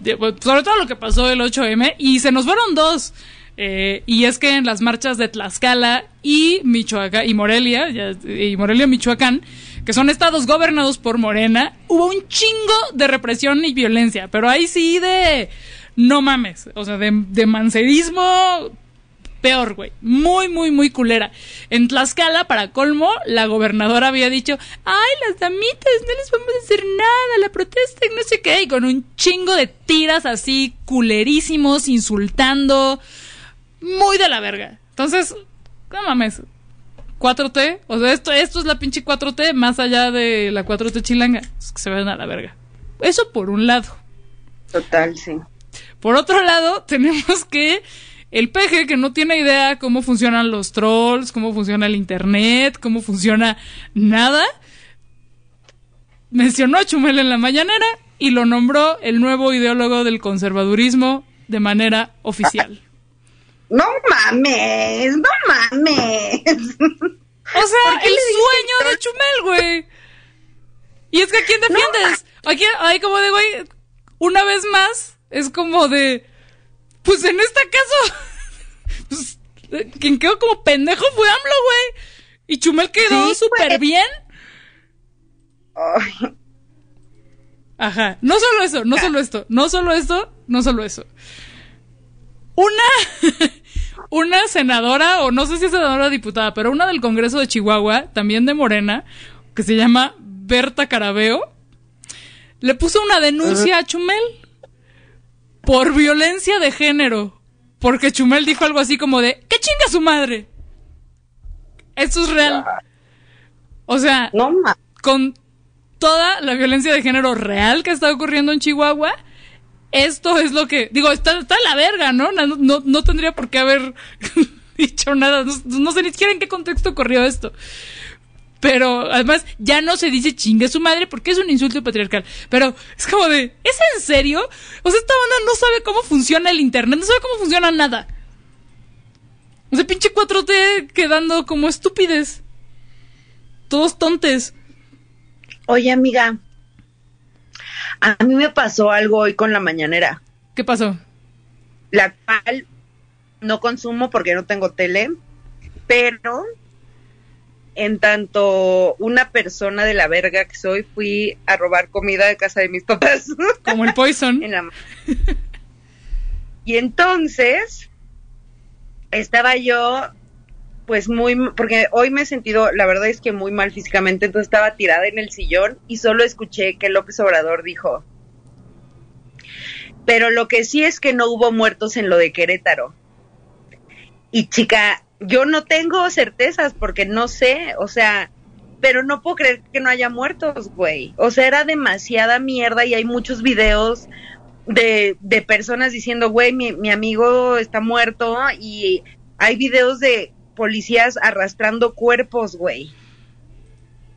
de- sobre todo lo que pasó el 8M, y se nos fueron dos. Eh, y es que en las marchas de Tlaxcala y Michoacán y Morelia, ya- y Morelia, Michoacán, que son estados gobernados por Morena, hubo un chingo de represión y violencia, pero ahí sí de no mames, o sea, de, de mancerismo peor, güey. Muy, muy, muy culera. En Tlaxcala, para colmo, la gobernadora había dicho, ay, las damitas, no les vamos a hacer nada, la protesta y no sé qué, y con un chingo de tiras así culerísimos, insultando, muy de la verga. Entonces, no mames. 4T, o sea, esto, esto es la pinche 4T, más allá de la 4T chilanga, es que se ven a la verga. Eso por un lado.
Total, sí.
Por otro lado, tenemos que el peje que no tiene idea cómo funcionan los trolls, cómo funciona el internet, cómo funciona nada, mencionó a Chumel en la mañanera y lo nombró el nuevo ideólogo del conservadurismo de manera oficial.
No mames, no mames.
O sea,
¿Por qué
el sueño de Chumel, güey. Y es que a quién defiendes? Aquí, ahí como de, güey, una vez más, es como de, pues en este caso, pues, eh, quien quedó como pendejo fue AMLO, güey. Y Chumel quedó súper
güey.
bien.
Ajá. No solo eso, no solo esto, no solo esto, no solo eso. Una, una senadora, o no sé si es senadora o diputada, pero una del Congreso de Chihuahua, también de Morena, que se llama Berta Carabeo, le puso una denuncia a Chumel por violencia de género. Porque Chumel dijo algo así como de, ¡que chinga su madre! Esto es real. O sea, con toda la violencia de género real que está ocurriendo en Chihuahua, esto es lo que. Digo, está, está la verga, ¿no? No, no, tendría por qué haber dicho nada. No, sé ni siquiera en qué contexto ocurrió esto. Pero además ya no se dice chingue su madre porque es un insulto patriarcal. Pero es como de, ¿es en serio? O sea, esta banda no sabe cómo funciona el internet, no sabe cómo funciona nada. O sea, pinche 4T quedando como estúpides. Todos tontes.
Oye, amiga. A mí me pasó algo hoy con la mañanera.
¿Qué pasó?
La cual no consumo porque no tengo tele, pero en tanto una persona de la verga que soy, fui a robar comida de casa de mis papás.
Como el poison.
En la- y entonces estaba yo pues muy porque hoy me he sentido la verdad es que muy mal físicamente entonces estaba tirada en el sillón y solo escuché que López Obrador dijo pero lo que sí es que no hubo muertos en lo de Querétaro y chica yo no tengo certezas porque no sé o sea pero no puedo creer que no haya muertos güey. O sea era demasiada mierda y hay muchos videos de, de personas diciendo, güey, mi, mi amigo está muerto y hay videos de policías arrastrando cuerpos, güey.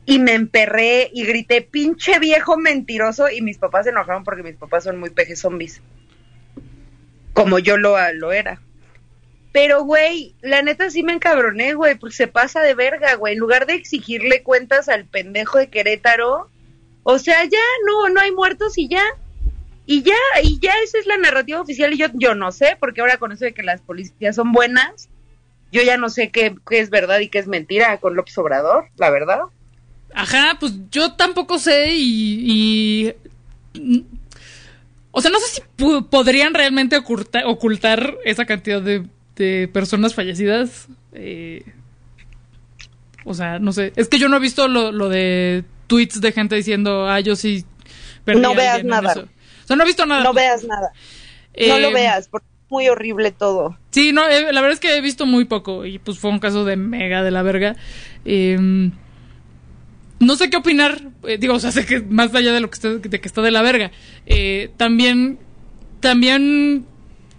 Y me emperré y grité, pinche viejo mentiroso, y mis papás se enojaron porque mis papás son muy peje zombies. Como yo lo, lo era. Pero, güey, la neta sí me encabroné, güey, porque se pasa de verga, güey. En lugar de exigirle cuentas al pendejo de Querétaro, o sea, ya no, no hay muertos y ya. Y ya, y ya esa es la narrativa oficial y yo, yo no sé, porque ahora con eso de que las policías son buenas, yo ya no sé qué, qué es verdad y qué es mentira con López Obrador, la verdad.
Ajá, pues yo tampoco sé y... y- o sea, no sé si pu- podrían realmente oculta- ocultar esa cantidad de, de personas fallecidas. eh, o sea, no sé. Es que yo no he visto lo, lo de tweets de gente diciendo, ah, yo sí... perdí
No veas nada.
eso". O sea, no he visto nada.
No veas nada. No
Eh,
lo veas, porque muy horrible todo.
Sí, no, eh, la verdad es que he visto muy poco y pues fue un caso de mega de la verga. Eh, no sé qué opinar, eh, digo, o sea, sé que más allá de lo que está, de que está de la verga, eh, también, también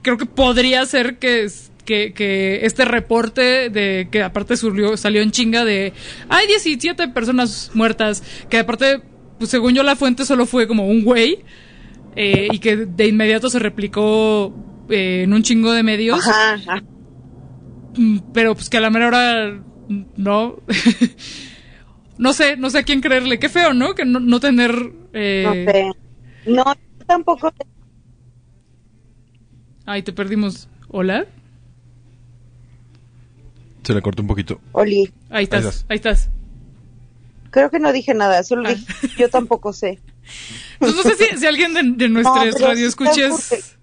creo que podría ser que, que, este reporte de que aparte salió, salió en chinga de hay 17 personas muertas, que aparte, pues según yo la fuente solo fue como un güey y que de inmediato se replicó eh, en un chingo de medios.
Ajá, ajá.
Mm, Pero pues que a la mera hora mm, no. no sé, no sé a quién creerle. Qué feo, ¿no? Que no, no tener. eh,
No sé. No, tampoco.
Ay, te perdimos. ¿Hola?
Se le cortó un poquito.
Oli,
Ahí estás,
Ahí estás.
ahí estás.
creo que no dije nada, solo
Ah.
dije, yo tampoco sé.
Pues no sé si, si alguien de, de nuestras
No, pero sí
radioescuches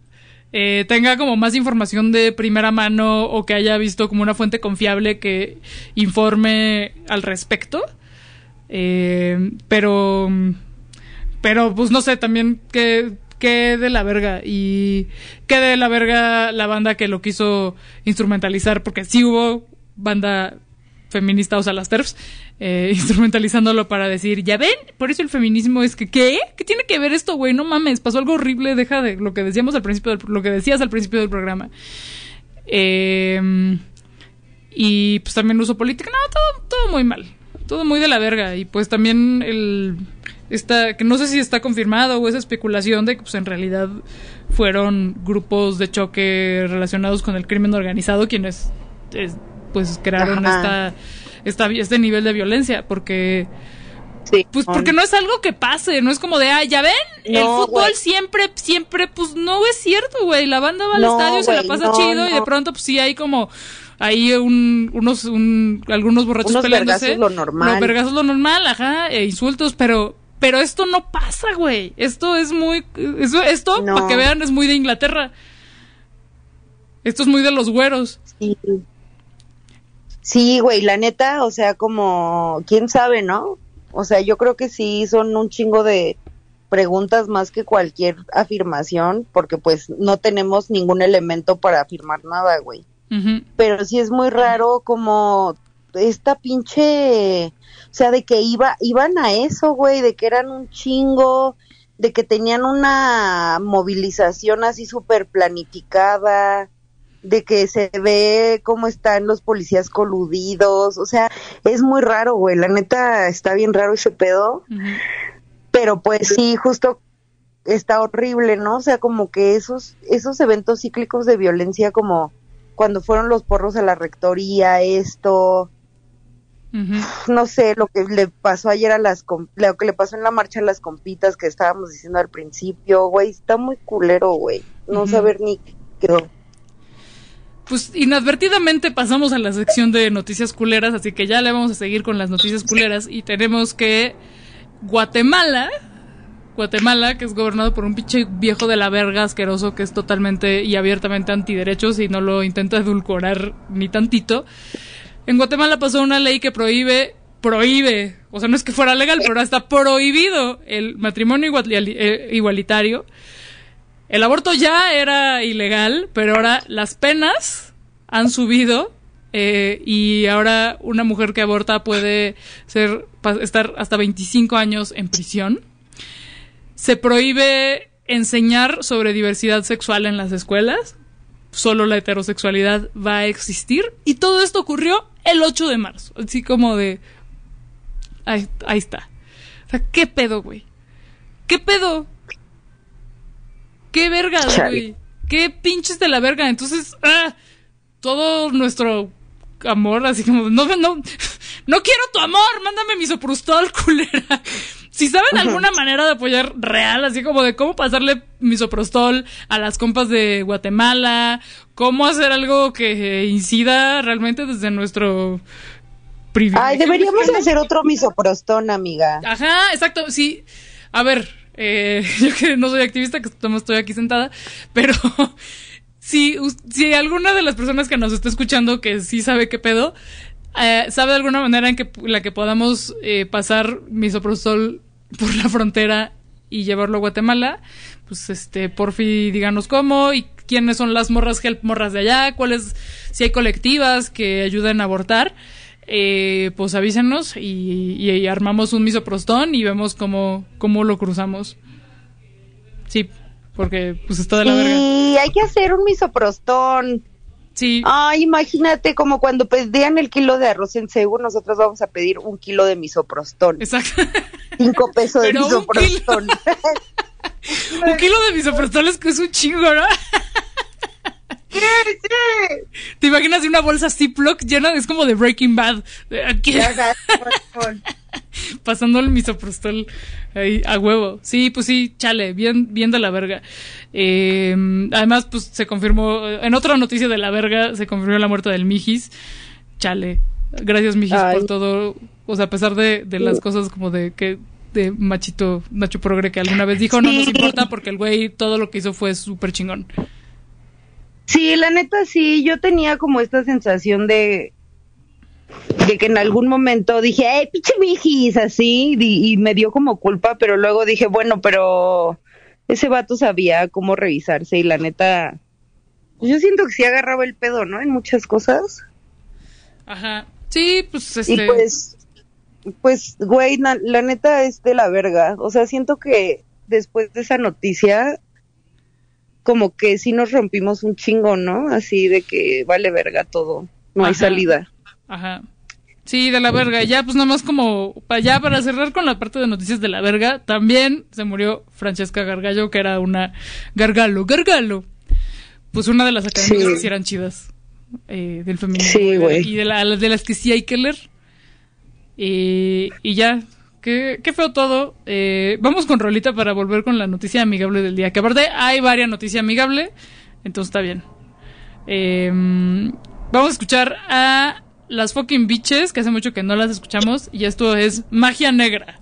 eh, tenga como más información de primera mano o que haya visto como una fuente confiable que informe al respecto. Eh, pero, pero pues no sé, también que, que de la verga y que de la verga la banda que lo quiso instrumentalizar, porque sí hubo banda feminista, o sea, las TERFs, eh, instrumentalizándolo para decir, ya ven, por eso el feminismo es que, ¿qué? ¿Qué tiene que ver esto, güey? No mames, pasó algo horrible, deja de lo que decíamos al principio, del, lo que decías al principio del programa. Eh, y pues también uso política, no, todo, todo muy mal, todo muy de la verga. Y pues también el, esta, que no sé si está confirmado o esa especulación de que pues en realidad fueron grupos de choque relacionados con el crimen organizado quienes es- pues crearon esta, esta este nivel de violencia porque
Sí.
pues porque no es algo que pase, no es como de, ah, ya ven, el fútbol siempre, siempre, pues no es cierto, güey, la banda va al
No,
estadio, se la pasa
no,
chido y de pronto pues sí hay como, hay un, unos, un, algunos borrachos
Unos
peleándose.
vergazos lo normal.
No, vergazos lo normal, ajá, e insultos, pero Pero esto no pasa, güey. Esto es muy. Esto, esto para que vean, es muy de Inglaterra. Esto es muy de los güeros.
Sí. Sí, güey, la neta, o sea, como, quién sabe, ¿no? O sea, yo creo que sí son un chingo de preguntas más que cualquier afirmación, porque pues no tenemos ningún elemento para afirmar nada, güey. Pero sí es muy raro como esta pinche, o sea, de que iba, iban a eso, güey, de que eran un chingo, de que tenían una movilización así súper planificada, de que se ve cómo están los policías coludidos, o sea, es muy raro, güey, la neta está bien raro ese pedo, pero pues sí, justo está horrible, ¿no? O sea, como que esos, esos eventos cíclicos de violencia como cuando fueron los porros a la rectoría, esto, no sé, lo que le pasó ayer a las, lo que le pasó en la marcha a las compitas que estábamos diciendo al principio, güey, está muy culero, güey, no saber ni qué.
Pues inadvertidamente pasamos a la sección de noticias culeras, así que ya le vamos a seguir con las noticias culeras y tenemos que Guatemala, Guatemala, que es gobernado por un pinche viejo de la verga asqueroso que es totalmente y abiertamente antiderechos y no lo intenta edulcorar ni tantito. En Guatemala pasó una ley que prohíbe, prohíbe, o sea, no es que fuera legal, pero ahora está prohibido el matrimonio eh, igualitario. El aborto ya era ilegal, pero ahora las penas han subido eh, y ahora una mujer que aborta puede ser estar hasta 25 años en prisión. Se prohíbe enseñar sobre diversidad sexual en las escuelas. Solo la heterosexualidad va a existir. Y todo esto ocurrió el 8 de marzo. Así como de... Ahí, ahí está. O sea, ¿qué pedo, güey? ¿Qué pedo? ¿Qué vergas, güey? ¿Qué pinches de la verga? Entonces, ah, todo nuestro amor, así como, no, no, no quiero tu amor, mándame misoprostol, culera. Si saben alguna manera de apoyar real, así como de cómo pasarle misoprostol a las compas de Guatemala, cómo hacer algo que incida realmente desde nuestro privilegio.
Ay, deberíamos
mexicano.
hacer otro misoprostón, amiga.
Ajá, exacto, sí. A ver, eh, yo que no soy activista, que estoy aquí sentada, pero si, si alguna de las personas que nos está escuchando que sí sabe qué pedo, eh, sabe de alguna manera en que la que podamos eh, pasar misoprostol por la frontera y llevarlo a Guatemala, pues este, porfi, díganos cómo y quiénes son las morras help morras de allá, cuáles, si hay colectivas que ayuden a abortar, eh, pues avísenos y, y armamos un misoprostón y vemos cómo, cómo lo cruzamos. Sí, porque pues está de la verga.
Sí, hay que hacer un misoprostón.
Sí.
Ay, imagínate como cuando pedían el kilo de arroz en Seúl, nosotros vamos a pedir un kilo de misoprostón.
Exacto.
Cinco pesos de
Pero un
misoprostón.
Un kilo de misoprostol es que es un chingo, ¿no? ¿Te imaginas una bolsa Ziploc llena? Es como de Breaking Bad. Pasando el misoprostol ahí a huevo. Sí, pues sí, chale, bien, bien de la verga. Eh, además, pues se confirmó, en otra noticia de la verga, se confirmó la muerte del Mijis. Chale. Gracias, Mijis,
Ay.
por todo. O sea, a pesar de, de las cosas como de que de machito Nacho Progre que alguna vez dijo, no nos importa porque el güey todo lo que hizo fue súper chingón.
Sí, la neta sí, yo tenía como esta sensación de de que en algún momento dije, ¡eh, pinche mijis! Así, y, y me dio como culpa, pero luego dije, bueno, pero ese vato sabía cómo revisarse y la neta, pues yo siento que sí agarraba el pedo, ¿no? En muchas cosas.
Ajá. Sí, pues este.
Y pues, pues, güey, na- la neta es de la verga. O sea, siento que después de esa noticia, como que sí nos rompimos un chingo, ¿no? Así de que vale verga todo. No hay salida.
Ajá. Sí, de la verga. Ya, pues nada más como, para ya para cerrar con la parte de noticias de la verga, también se murió Francesca Gargallo, que era una Gargalo, Gargalo. Pues una de las académicas
Sí.
que sí eran chidas eh, del feminismo.
Sí,
y de-
güey.
Y de, la- de las que sí hay que leer. Eh, y ya, qué, feo todo. Eh, vamos con Rolita para volver con la noticia amigable del día. Que aparte hay varias noticias amigable, entonces está bien. Eh, vamos a escuchar a las fucking bitches, que hace mucho que no las escuchamos, y esto es Magia Negra.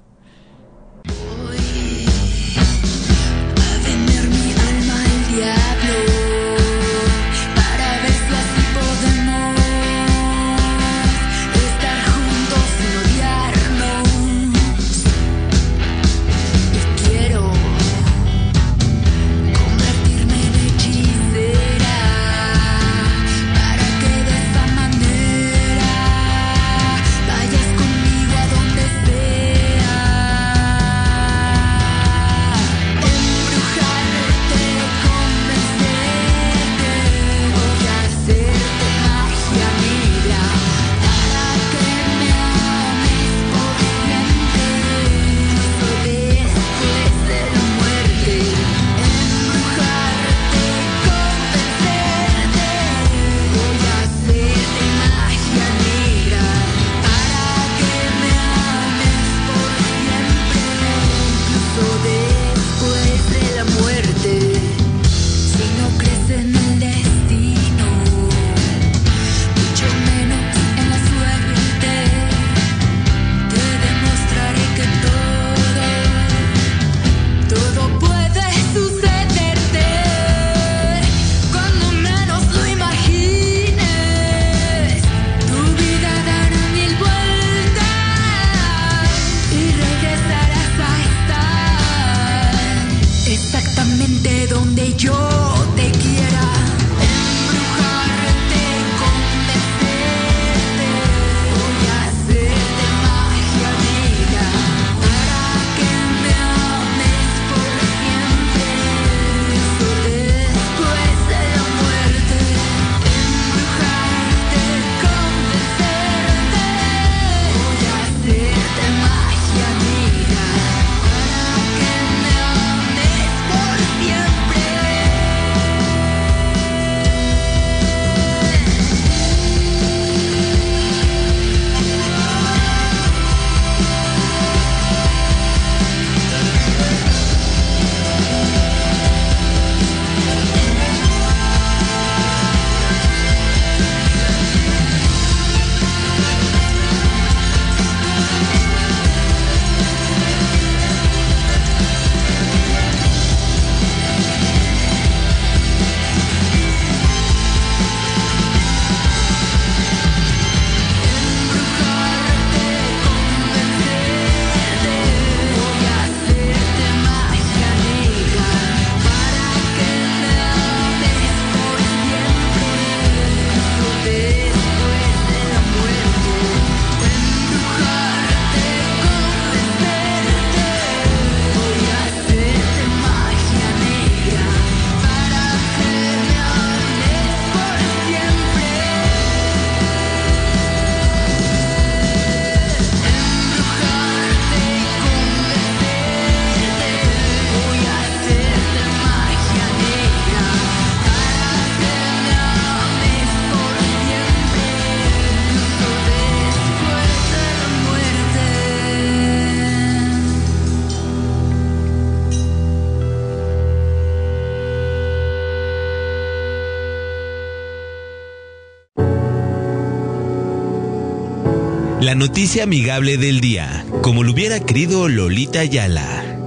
La noticia amigable del día, como lo hubiera querido Lolita Yala.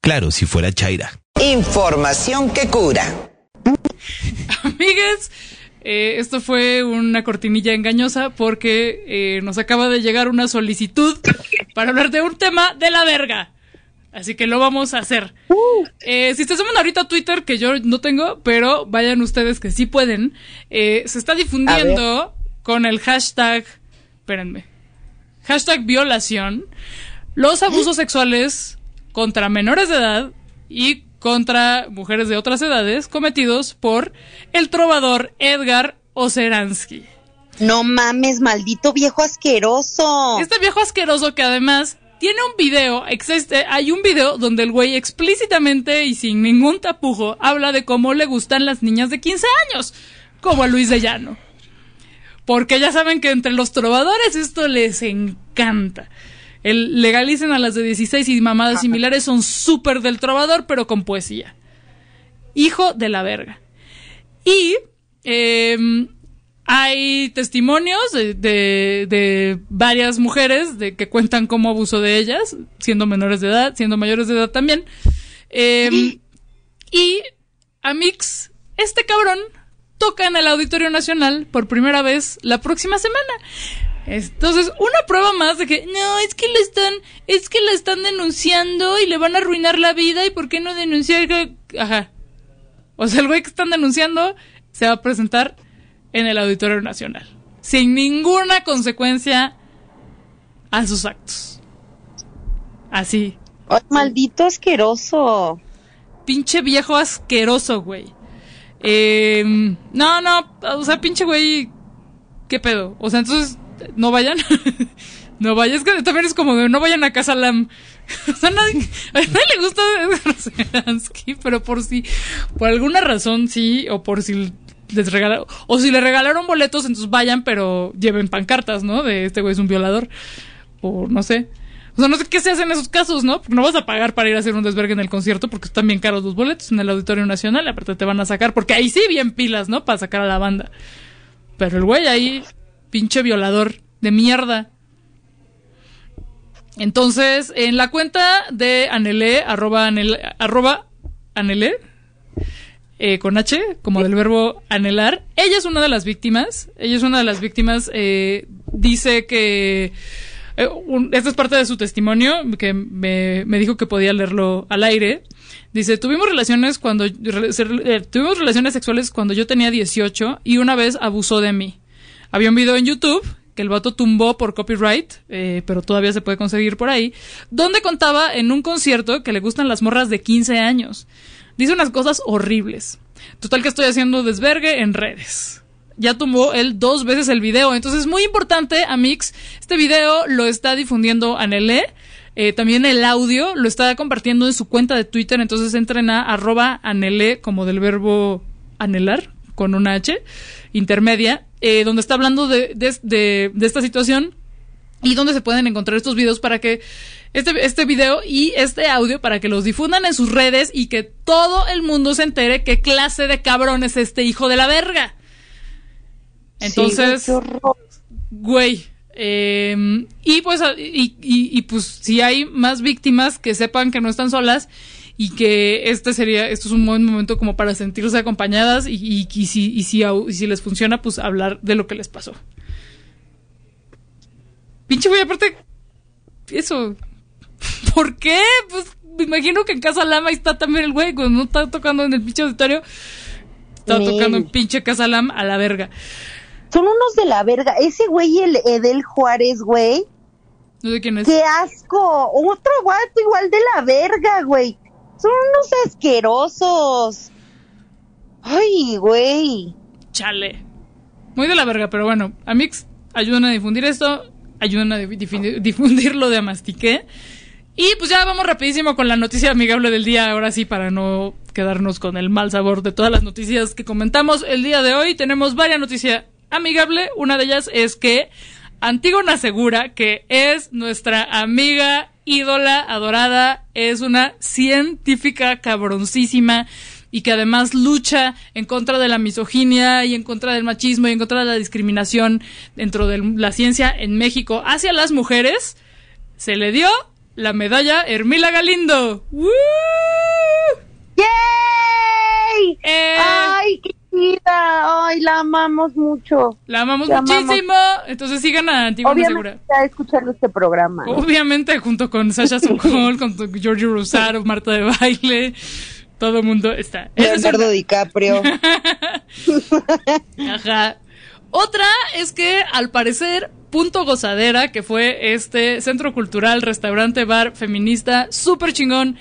Claro, si fuera Chaira.
Información que cura.
Amigues, eh, esto fue una cortinilla engañosa porque eh, nos acaba de llegar una solicitud para hablar de un tema de la verga. Así que lo vamos a hacer. Eh, si se suman ahorita a Twitter, que yo no tengo, pero vayan ustedes que sí pueden, eh, se está difundiendo con el hashtag, espérenme, hashtag violación, los abusos sexuales contra menores de edad y contra mujeres de otras edades cometidos por el trovador Edgar Oceransky.
No mames, maldito viejo asqueroso.
Este viejo asqueroso que además tiene un video, existe, hay un video donde el güey explícitamente y sin ningún tapujo habla de cómo le gustan las niñas de 15 años, como a Luis de Llano. Porque ya saben que entre los trovadores esto les encanta. El legalicen a las de 16 y mamadas similares son súper del trovador, pero con poesía. Hijo de la verga. Y em, hay testimonios de, de- de varias mujeres de que cuentan cómo abusó de ellas, siendo menores de edad, siendo mayores de edad también. Em, y Amix, este cabrón toca en el Auditorio Nacional por primera vez la próxima semana. Entonces, una prueba más de que no, es que le están, es que la están denunciando y le van a arruinar la vida y por qué no denunciar que ajá. O sea, el güey que están denunciando se va a presentar en el Auditorio Nacional sin ninguna consecuencia a sus actos. Así.
Ay, maldito asqueroso.
Pinche viejo asqueroso, güey. Eh, no, no, o sea, pinche güey, ¿qué pedo? O sea, entonces, no vayan. no vayan, es que también es como de no vayan a Casa Lam. o sea, nadie, a nadie le gusta pero por si, por alguna razón sí, o por si les regalaron, o si le regalaron boletos, entonces vayan, pero lleven pancartas, ¿no? De este güey es un violador. O no sé. O sea, no sé qué se hace en esos casos, ¿no? Porque no vas a pagar para ir a hacer un desvergue en el concierto porque están bien caros los boletos en el Auditorio Nacional. Aparte te van a sacar, porque ahí sí bien pilas, ¿no? Para sacar a la banda. Pero el güey ahí, pinche violador de mierda. Entonces, en la cuenta de Anelé, arroba Anelé, arroba Anelé, eh, con H, como del verbo anhelar. Ella es una de las víctimas. Ella es una de las víctimas. eh, dice que. Eh, esta es parte de su testimonio, que me, me dijo que podía leerlo al aire. Dice, tuvimos relaciones cuando eh, tuvimos relaciones sexuales cuando yo tenía 18 y una vez abusó de mí. Había un video en YouTube que el vato tumbó por copyright, eh, pero todavía se puede conseguir por ahí, donde contaba en un concierto que le gustan las morras de 15 años. Dice unas cosas horribles. Total que estoy haciendo desvergue en redes. Ya tumbó él dos veces el video. Entonces es muy importante, Amix. Este video lo está difundiendo Anelé. Eh, también el audio lo está compartiendo en su cuenta de Twitter. Entonces entren a arroba Anelé como del verbo anhelar con una H intermedia, eh, donde está hablando de esta situación y donde se pueden encontrar estos videos para que este, este video y este audio para que los difundan en sus redes y que todo el mundo se entere qué clase de cabrón es este hijo de la verga. Entonces,
Sí, güey,
eh, y pues, y, y- y, pues, si hay más víctimas que sepan que no están solas y que este sería, esto es un buen momento como para sentirse acompañadas y, y- y si, y si, au- y si les funciona, pues hablar de lo que les pasó. Pinche güey, aparte, eso, ¿por qué? Pues me imagino que en Casa Lama ahí está también el güey, cuando no está tocando en el pinche auditorio, está tocando en pinche Casa Lama a la verga.
Son unos de la verga. Ese güey, el Edel Juárez, güey.
No sé quién es.
¡Qué asco! Otro guato igual de la verga, güey. Son unos asquerosos. Ay, güey.
Chale. Muy de la verga, pero bueno, Amix, ayudan a difundir esto, ayudan a difu- difundir, difundirlo de Mastique. Y pues ya vamos rapidísimo con la noticia amigable del día, ahora sí, para no quedarnos con el mal sabor de todas las noticias que comentamos el día de hoy. Tenemos varias noticias amigable. Una de ellas es que Antígona Segura, que es nuestra amiga, ídola, adorada, es una científica cabroncísima, y que además lucha en contra de la misoginia y en contra del machismo y en contra de la discriminación dentro de la ciencia en México hacia las mujeres, se le dio la medalla Hermila Galindo. ¡Woo!
¡Yay!
Eh.
¡Ay, qué chida! ¡Ay, la amamos mucho!
La amamos
La
muchísimo. Entonces sigan a Antigua
Obviamente
Segura.
está escuchando este programa.
Obviamente, junto con Sasha Sokol, con Giorgio Rosaro, Marta de Baile, todo el mundo está. Es
Leonardo. DiCaprio.
Ajá. Otra es que, al parecer, Punto Gozadera, que fue este centro cultural, restaurante, bar feminista súper chingón,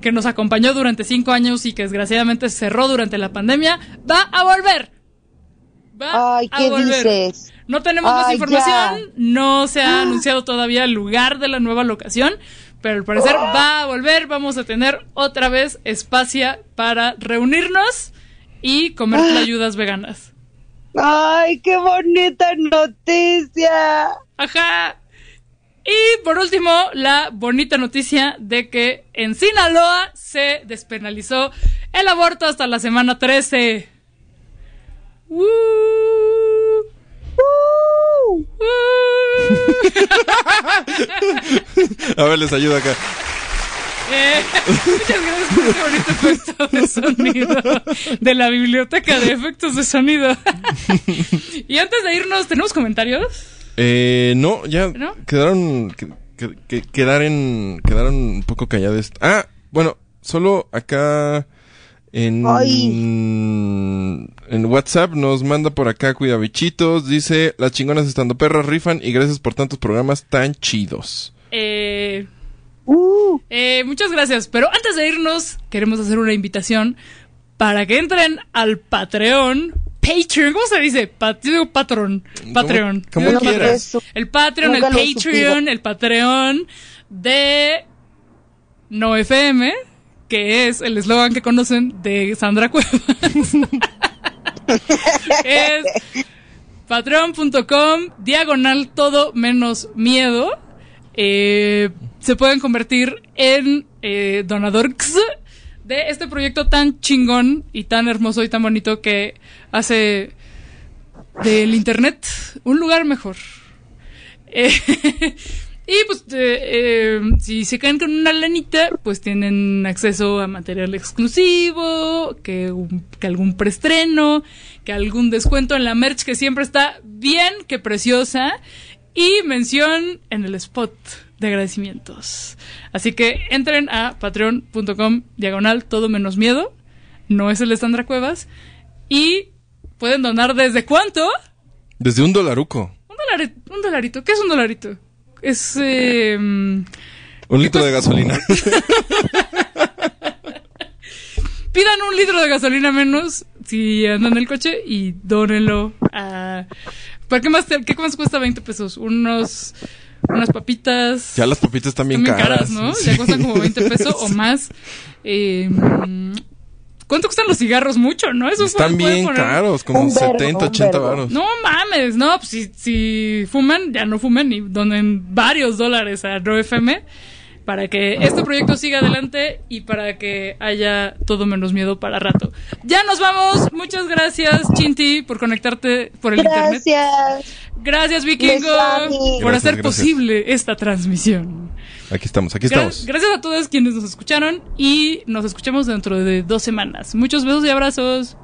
que nos acompañó durante cinco años y que desgraciadamente cerró durante la pandemia, va a volver. Va
Ay,
a
¿qué
volver.
dices?
No tenemos más información, no se ha
Ah.
anunciado todavía el lugar de la nueva locación, pero al parecer va a volver, vamos a tener otra vez espacio para reunirnos y comer
Ah.
tlayudas veganas.
¡Ay, qué bonita noticia!
Ajá. Y por último, la bonita noticia de que en Sinaloa se despenalizó el aborto hasta la semana 13. ¡Woo! ¡Woo!
A ver, les ayudo acá.
Eh, muchas gracias por ese bonito efecto de sonido de la biblioteca de efectos de sonido. y antes de irnos, ¿tenemos comentarios?
Eh, no, ya
¿No?
quedaron que, que- que- quedaron quedaron un poco callados. Ah, bueno, solo acá en en WhatsApp nos manda por acá cuidabichitos, dice, "Las chingonas estando perras rifan y gracias por tantos programas tan chidos."
Eh,
Uh.
eh, muchas gracias. Pero antes de irnos, queremos hacer una invitación para que entren al Patreon. Patreon, ¿cómo se dice? Pa- yo digo Patreon. Patreon. digo
quieras.
El Patreon,
Nunca
el Patreon, el Patreon de No FM, que es el eslogan que conocen de Sandra Cuevas. es patreon.com diagonal todo menos miedo. Eh, se pueden convertir en eh, donadores de este proyecto tan chingón y tan hermoso y tan bonito que hace del internet un lugar mejor. Eh, y pues eh, eh, si se caen con una lanita, pues tienen acceso a material exclusivo, que, que algún preestreno, que algún descuento en la merch que siempre está bien, que preciosa, y mención en el spot de agradecimientos. Así que entren a patreon.com diagonal todo menos miedo, no es el de Sandra Cuevas, y pueden donar desde cuánto?
Desde un dolaruco,
Un, dolari- un dolarito. ¿Qué es un dolarito? Es... eh, mm,
un litro de gasolina.
pidan un litro de gasolina menos si andan en el coche y dónenlo a... ¿Para qué más, te- qué más cuesta 20 pesos? Unos... Unas papitas...
ya las papitas están bien,
Están bien
caras.
caras, ¿no?
Sí.
Ya cuestan como 20 pesos o más. Eh, ¿Cuánto cuestan los cigarros? Mucho, ¿no? Esos
Están bien
poner-
caros, como
Un vergo,
70,
un
80
vergo.
varos.
No mames, no, pues si, si fuman, ya no fumen y donen varios dólares a No FM para que este proyecto siga adelante y para que haya todo menos miedo para rato. Ya nos vamos. Muchas gracias, Chinti, por conectarte por el internet.
Gracias.
Gracias, Vikingo, por
Gracias,
hacer
gracias.
posible esta transmisión.
Aquí estamos, aquí
Gra-
estamos.
Gracias a todos quienes nos escucharon y nos escuchamos dentro de dos semanas. Muchos besos y abrazos.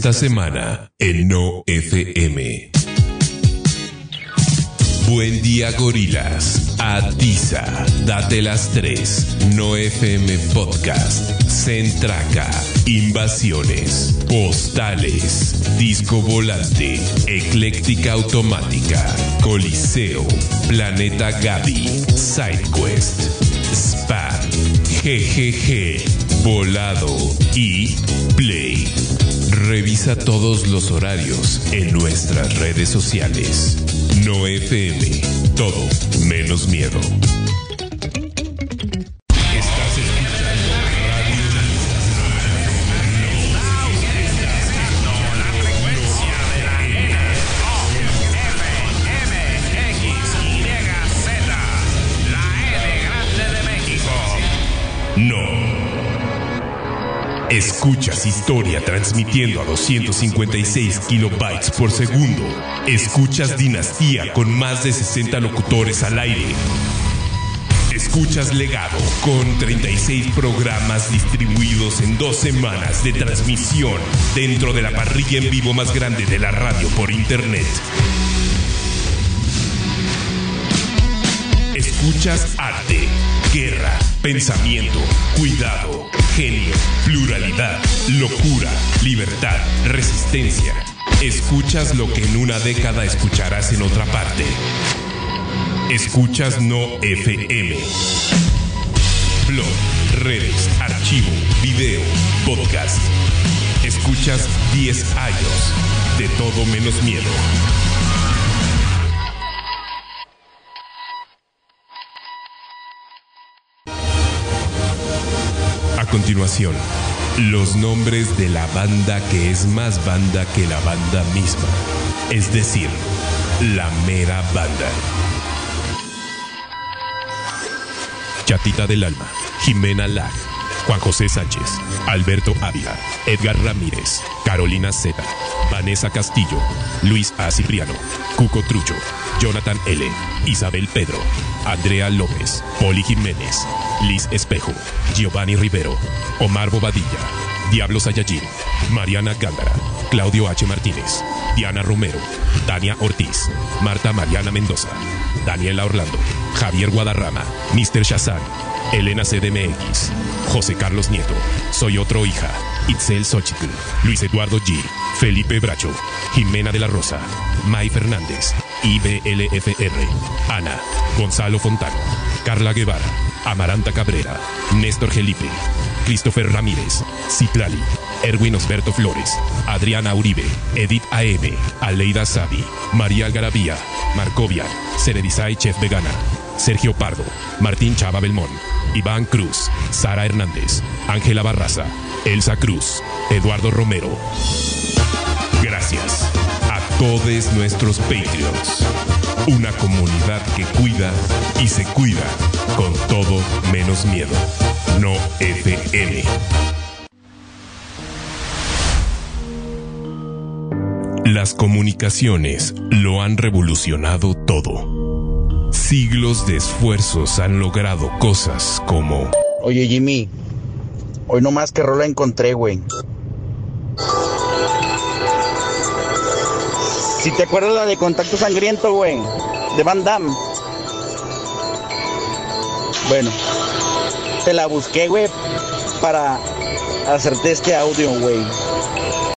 Esta semana en No FM. Buen día, gorilas. Atiza, date las tres. No FM Podcast. Centraca. Invasiones. Postales. Disco volante. Ecléctica automática. Coliseo. Planeta Gaby. SideQuest. Spa. GGG. Volado. Y Play. Revisa todos los horarios en nuestras redes sociales. No FM. Todo menos miedo. Escuchas historia transmitiendo a 256 kilobytes por segundo. Escuchas Dinastía con más de 60 locutores al aire. Escuchas Legado con 36 programas distribuidos en dos semanas de transmisión dentro de la parrilla en vivo más grande de la radio por internet. Escuchas arte, guerra, pensamiento, cuidado, genio, pluralidad, locura, libertad, resistencia. Escuchas lo que en una década escucharás en otra parte. Escuchas No FM. Blog, redes, archivo, video, podcast. Escuchas 10 años de todo menos miedo. Continuación, los nombres de la banda que es más banda que la banda misma. Es decir, la mera banda. Chatita del Alma, Jimena Lag, Juan José Sánchez, Alberto Ávila, Edgar Ramírez, Carolina Zeta, Vanessa Castillo, Luis A. Cipriano, Cuco Trucho, Jonathan L., Isabel Pedro, Andrea López, Poli Jiménez, Liz Espejo, Giovanni Rivero, Omar Bobadilla, Diablo Sayajin, Mariana Gándara, Claudio H. Martínez, Diana Romero, Tania Ortiz, Marta Mariana Mendoza, Daniela Orlando, Javier Guadarrama, Mr. Shazam, Elena CDMX, José Carlos Nieto, Soy Otro Hija, Itzel Xochitl, Luis Eduardo G, Felipe Bracho, Jimena de la Rosa, May Fernández, IBLFR, Ana, Gonzalo Fontano, Carla Guevara, Amaranta Cabrera, Néstor Gelipe, Christopher Ramírez, Citlali, Erwin Osberto Flores, Adriana Uribe, Edith AM, Aleida Savi, María Algarabía, Marcovia, Ceredizay Chef Vegana, Sergio Pardo, Martín Chava Belmón, Iván Cruz, Sara Hernández, Ángela Barraza, Elsa Cruz, Eduardo Romero. Gracias a todos nuestros Patreons. Una comunidad que cuida y se cuida con todo menos miedo. No FM. Las comunicaciones lo han revolucionado todo. Siglos de esfuerzos han logrado cosas como...
Oye, Jimmy, hoy nomás que rola encontré, güey. Si te acuerdas la de Contacto Sangriento, güey, de Van Damme. Bueno, te la busqué, güey, para hacerte este audio, güey.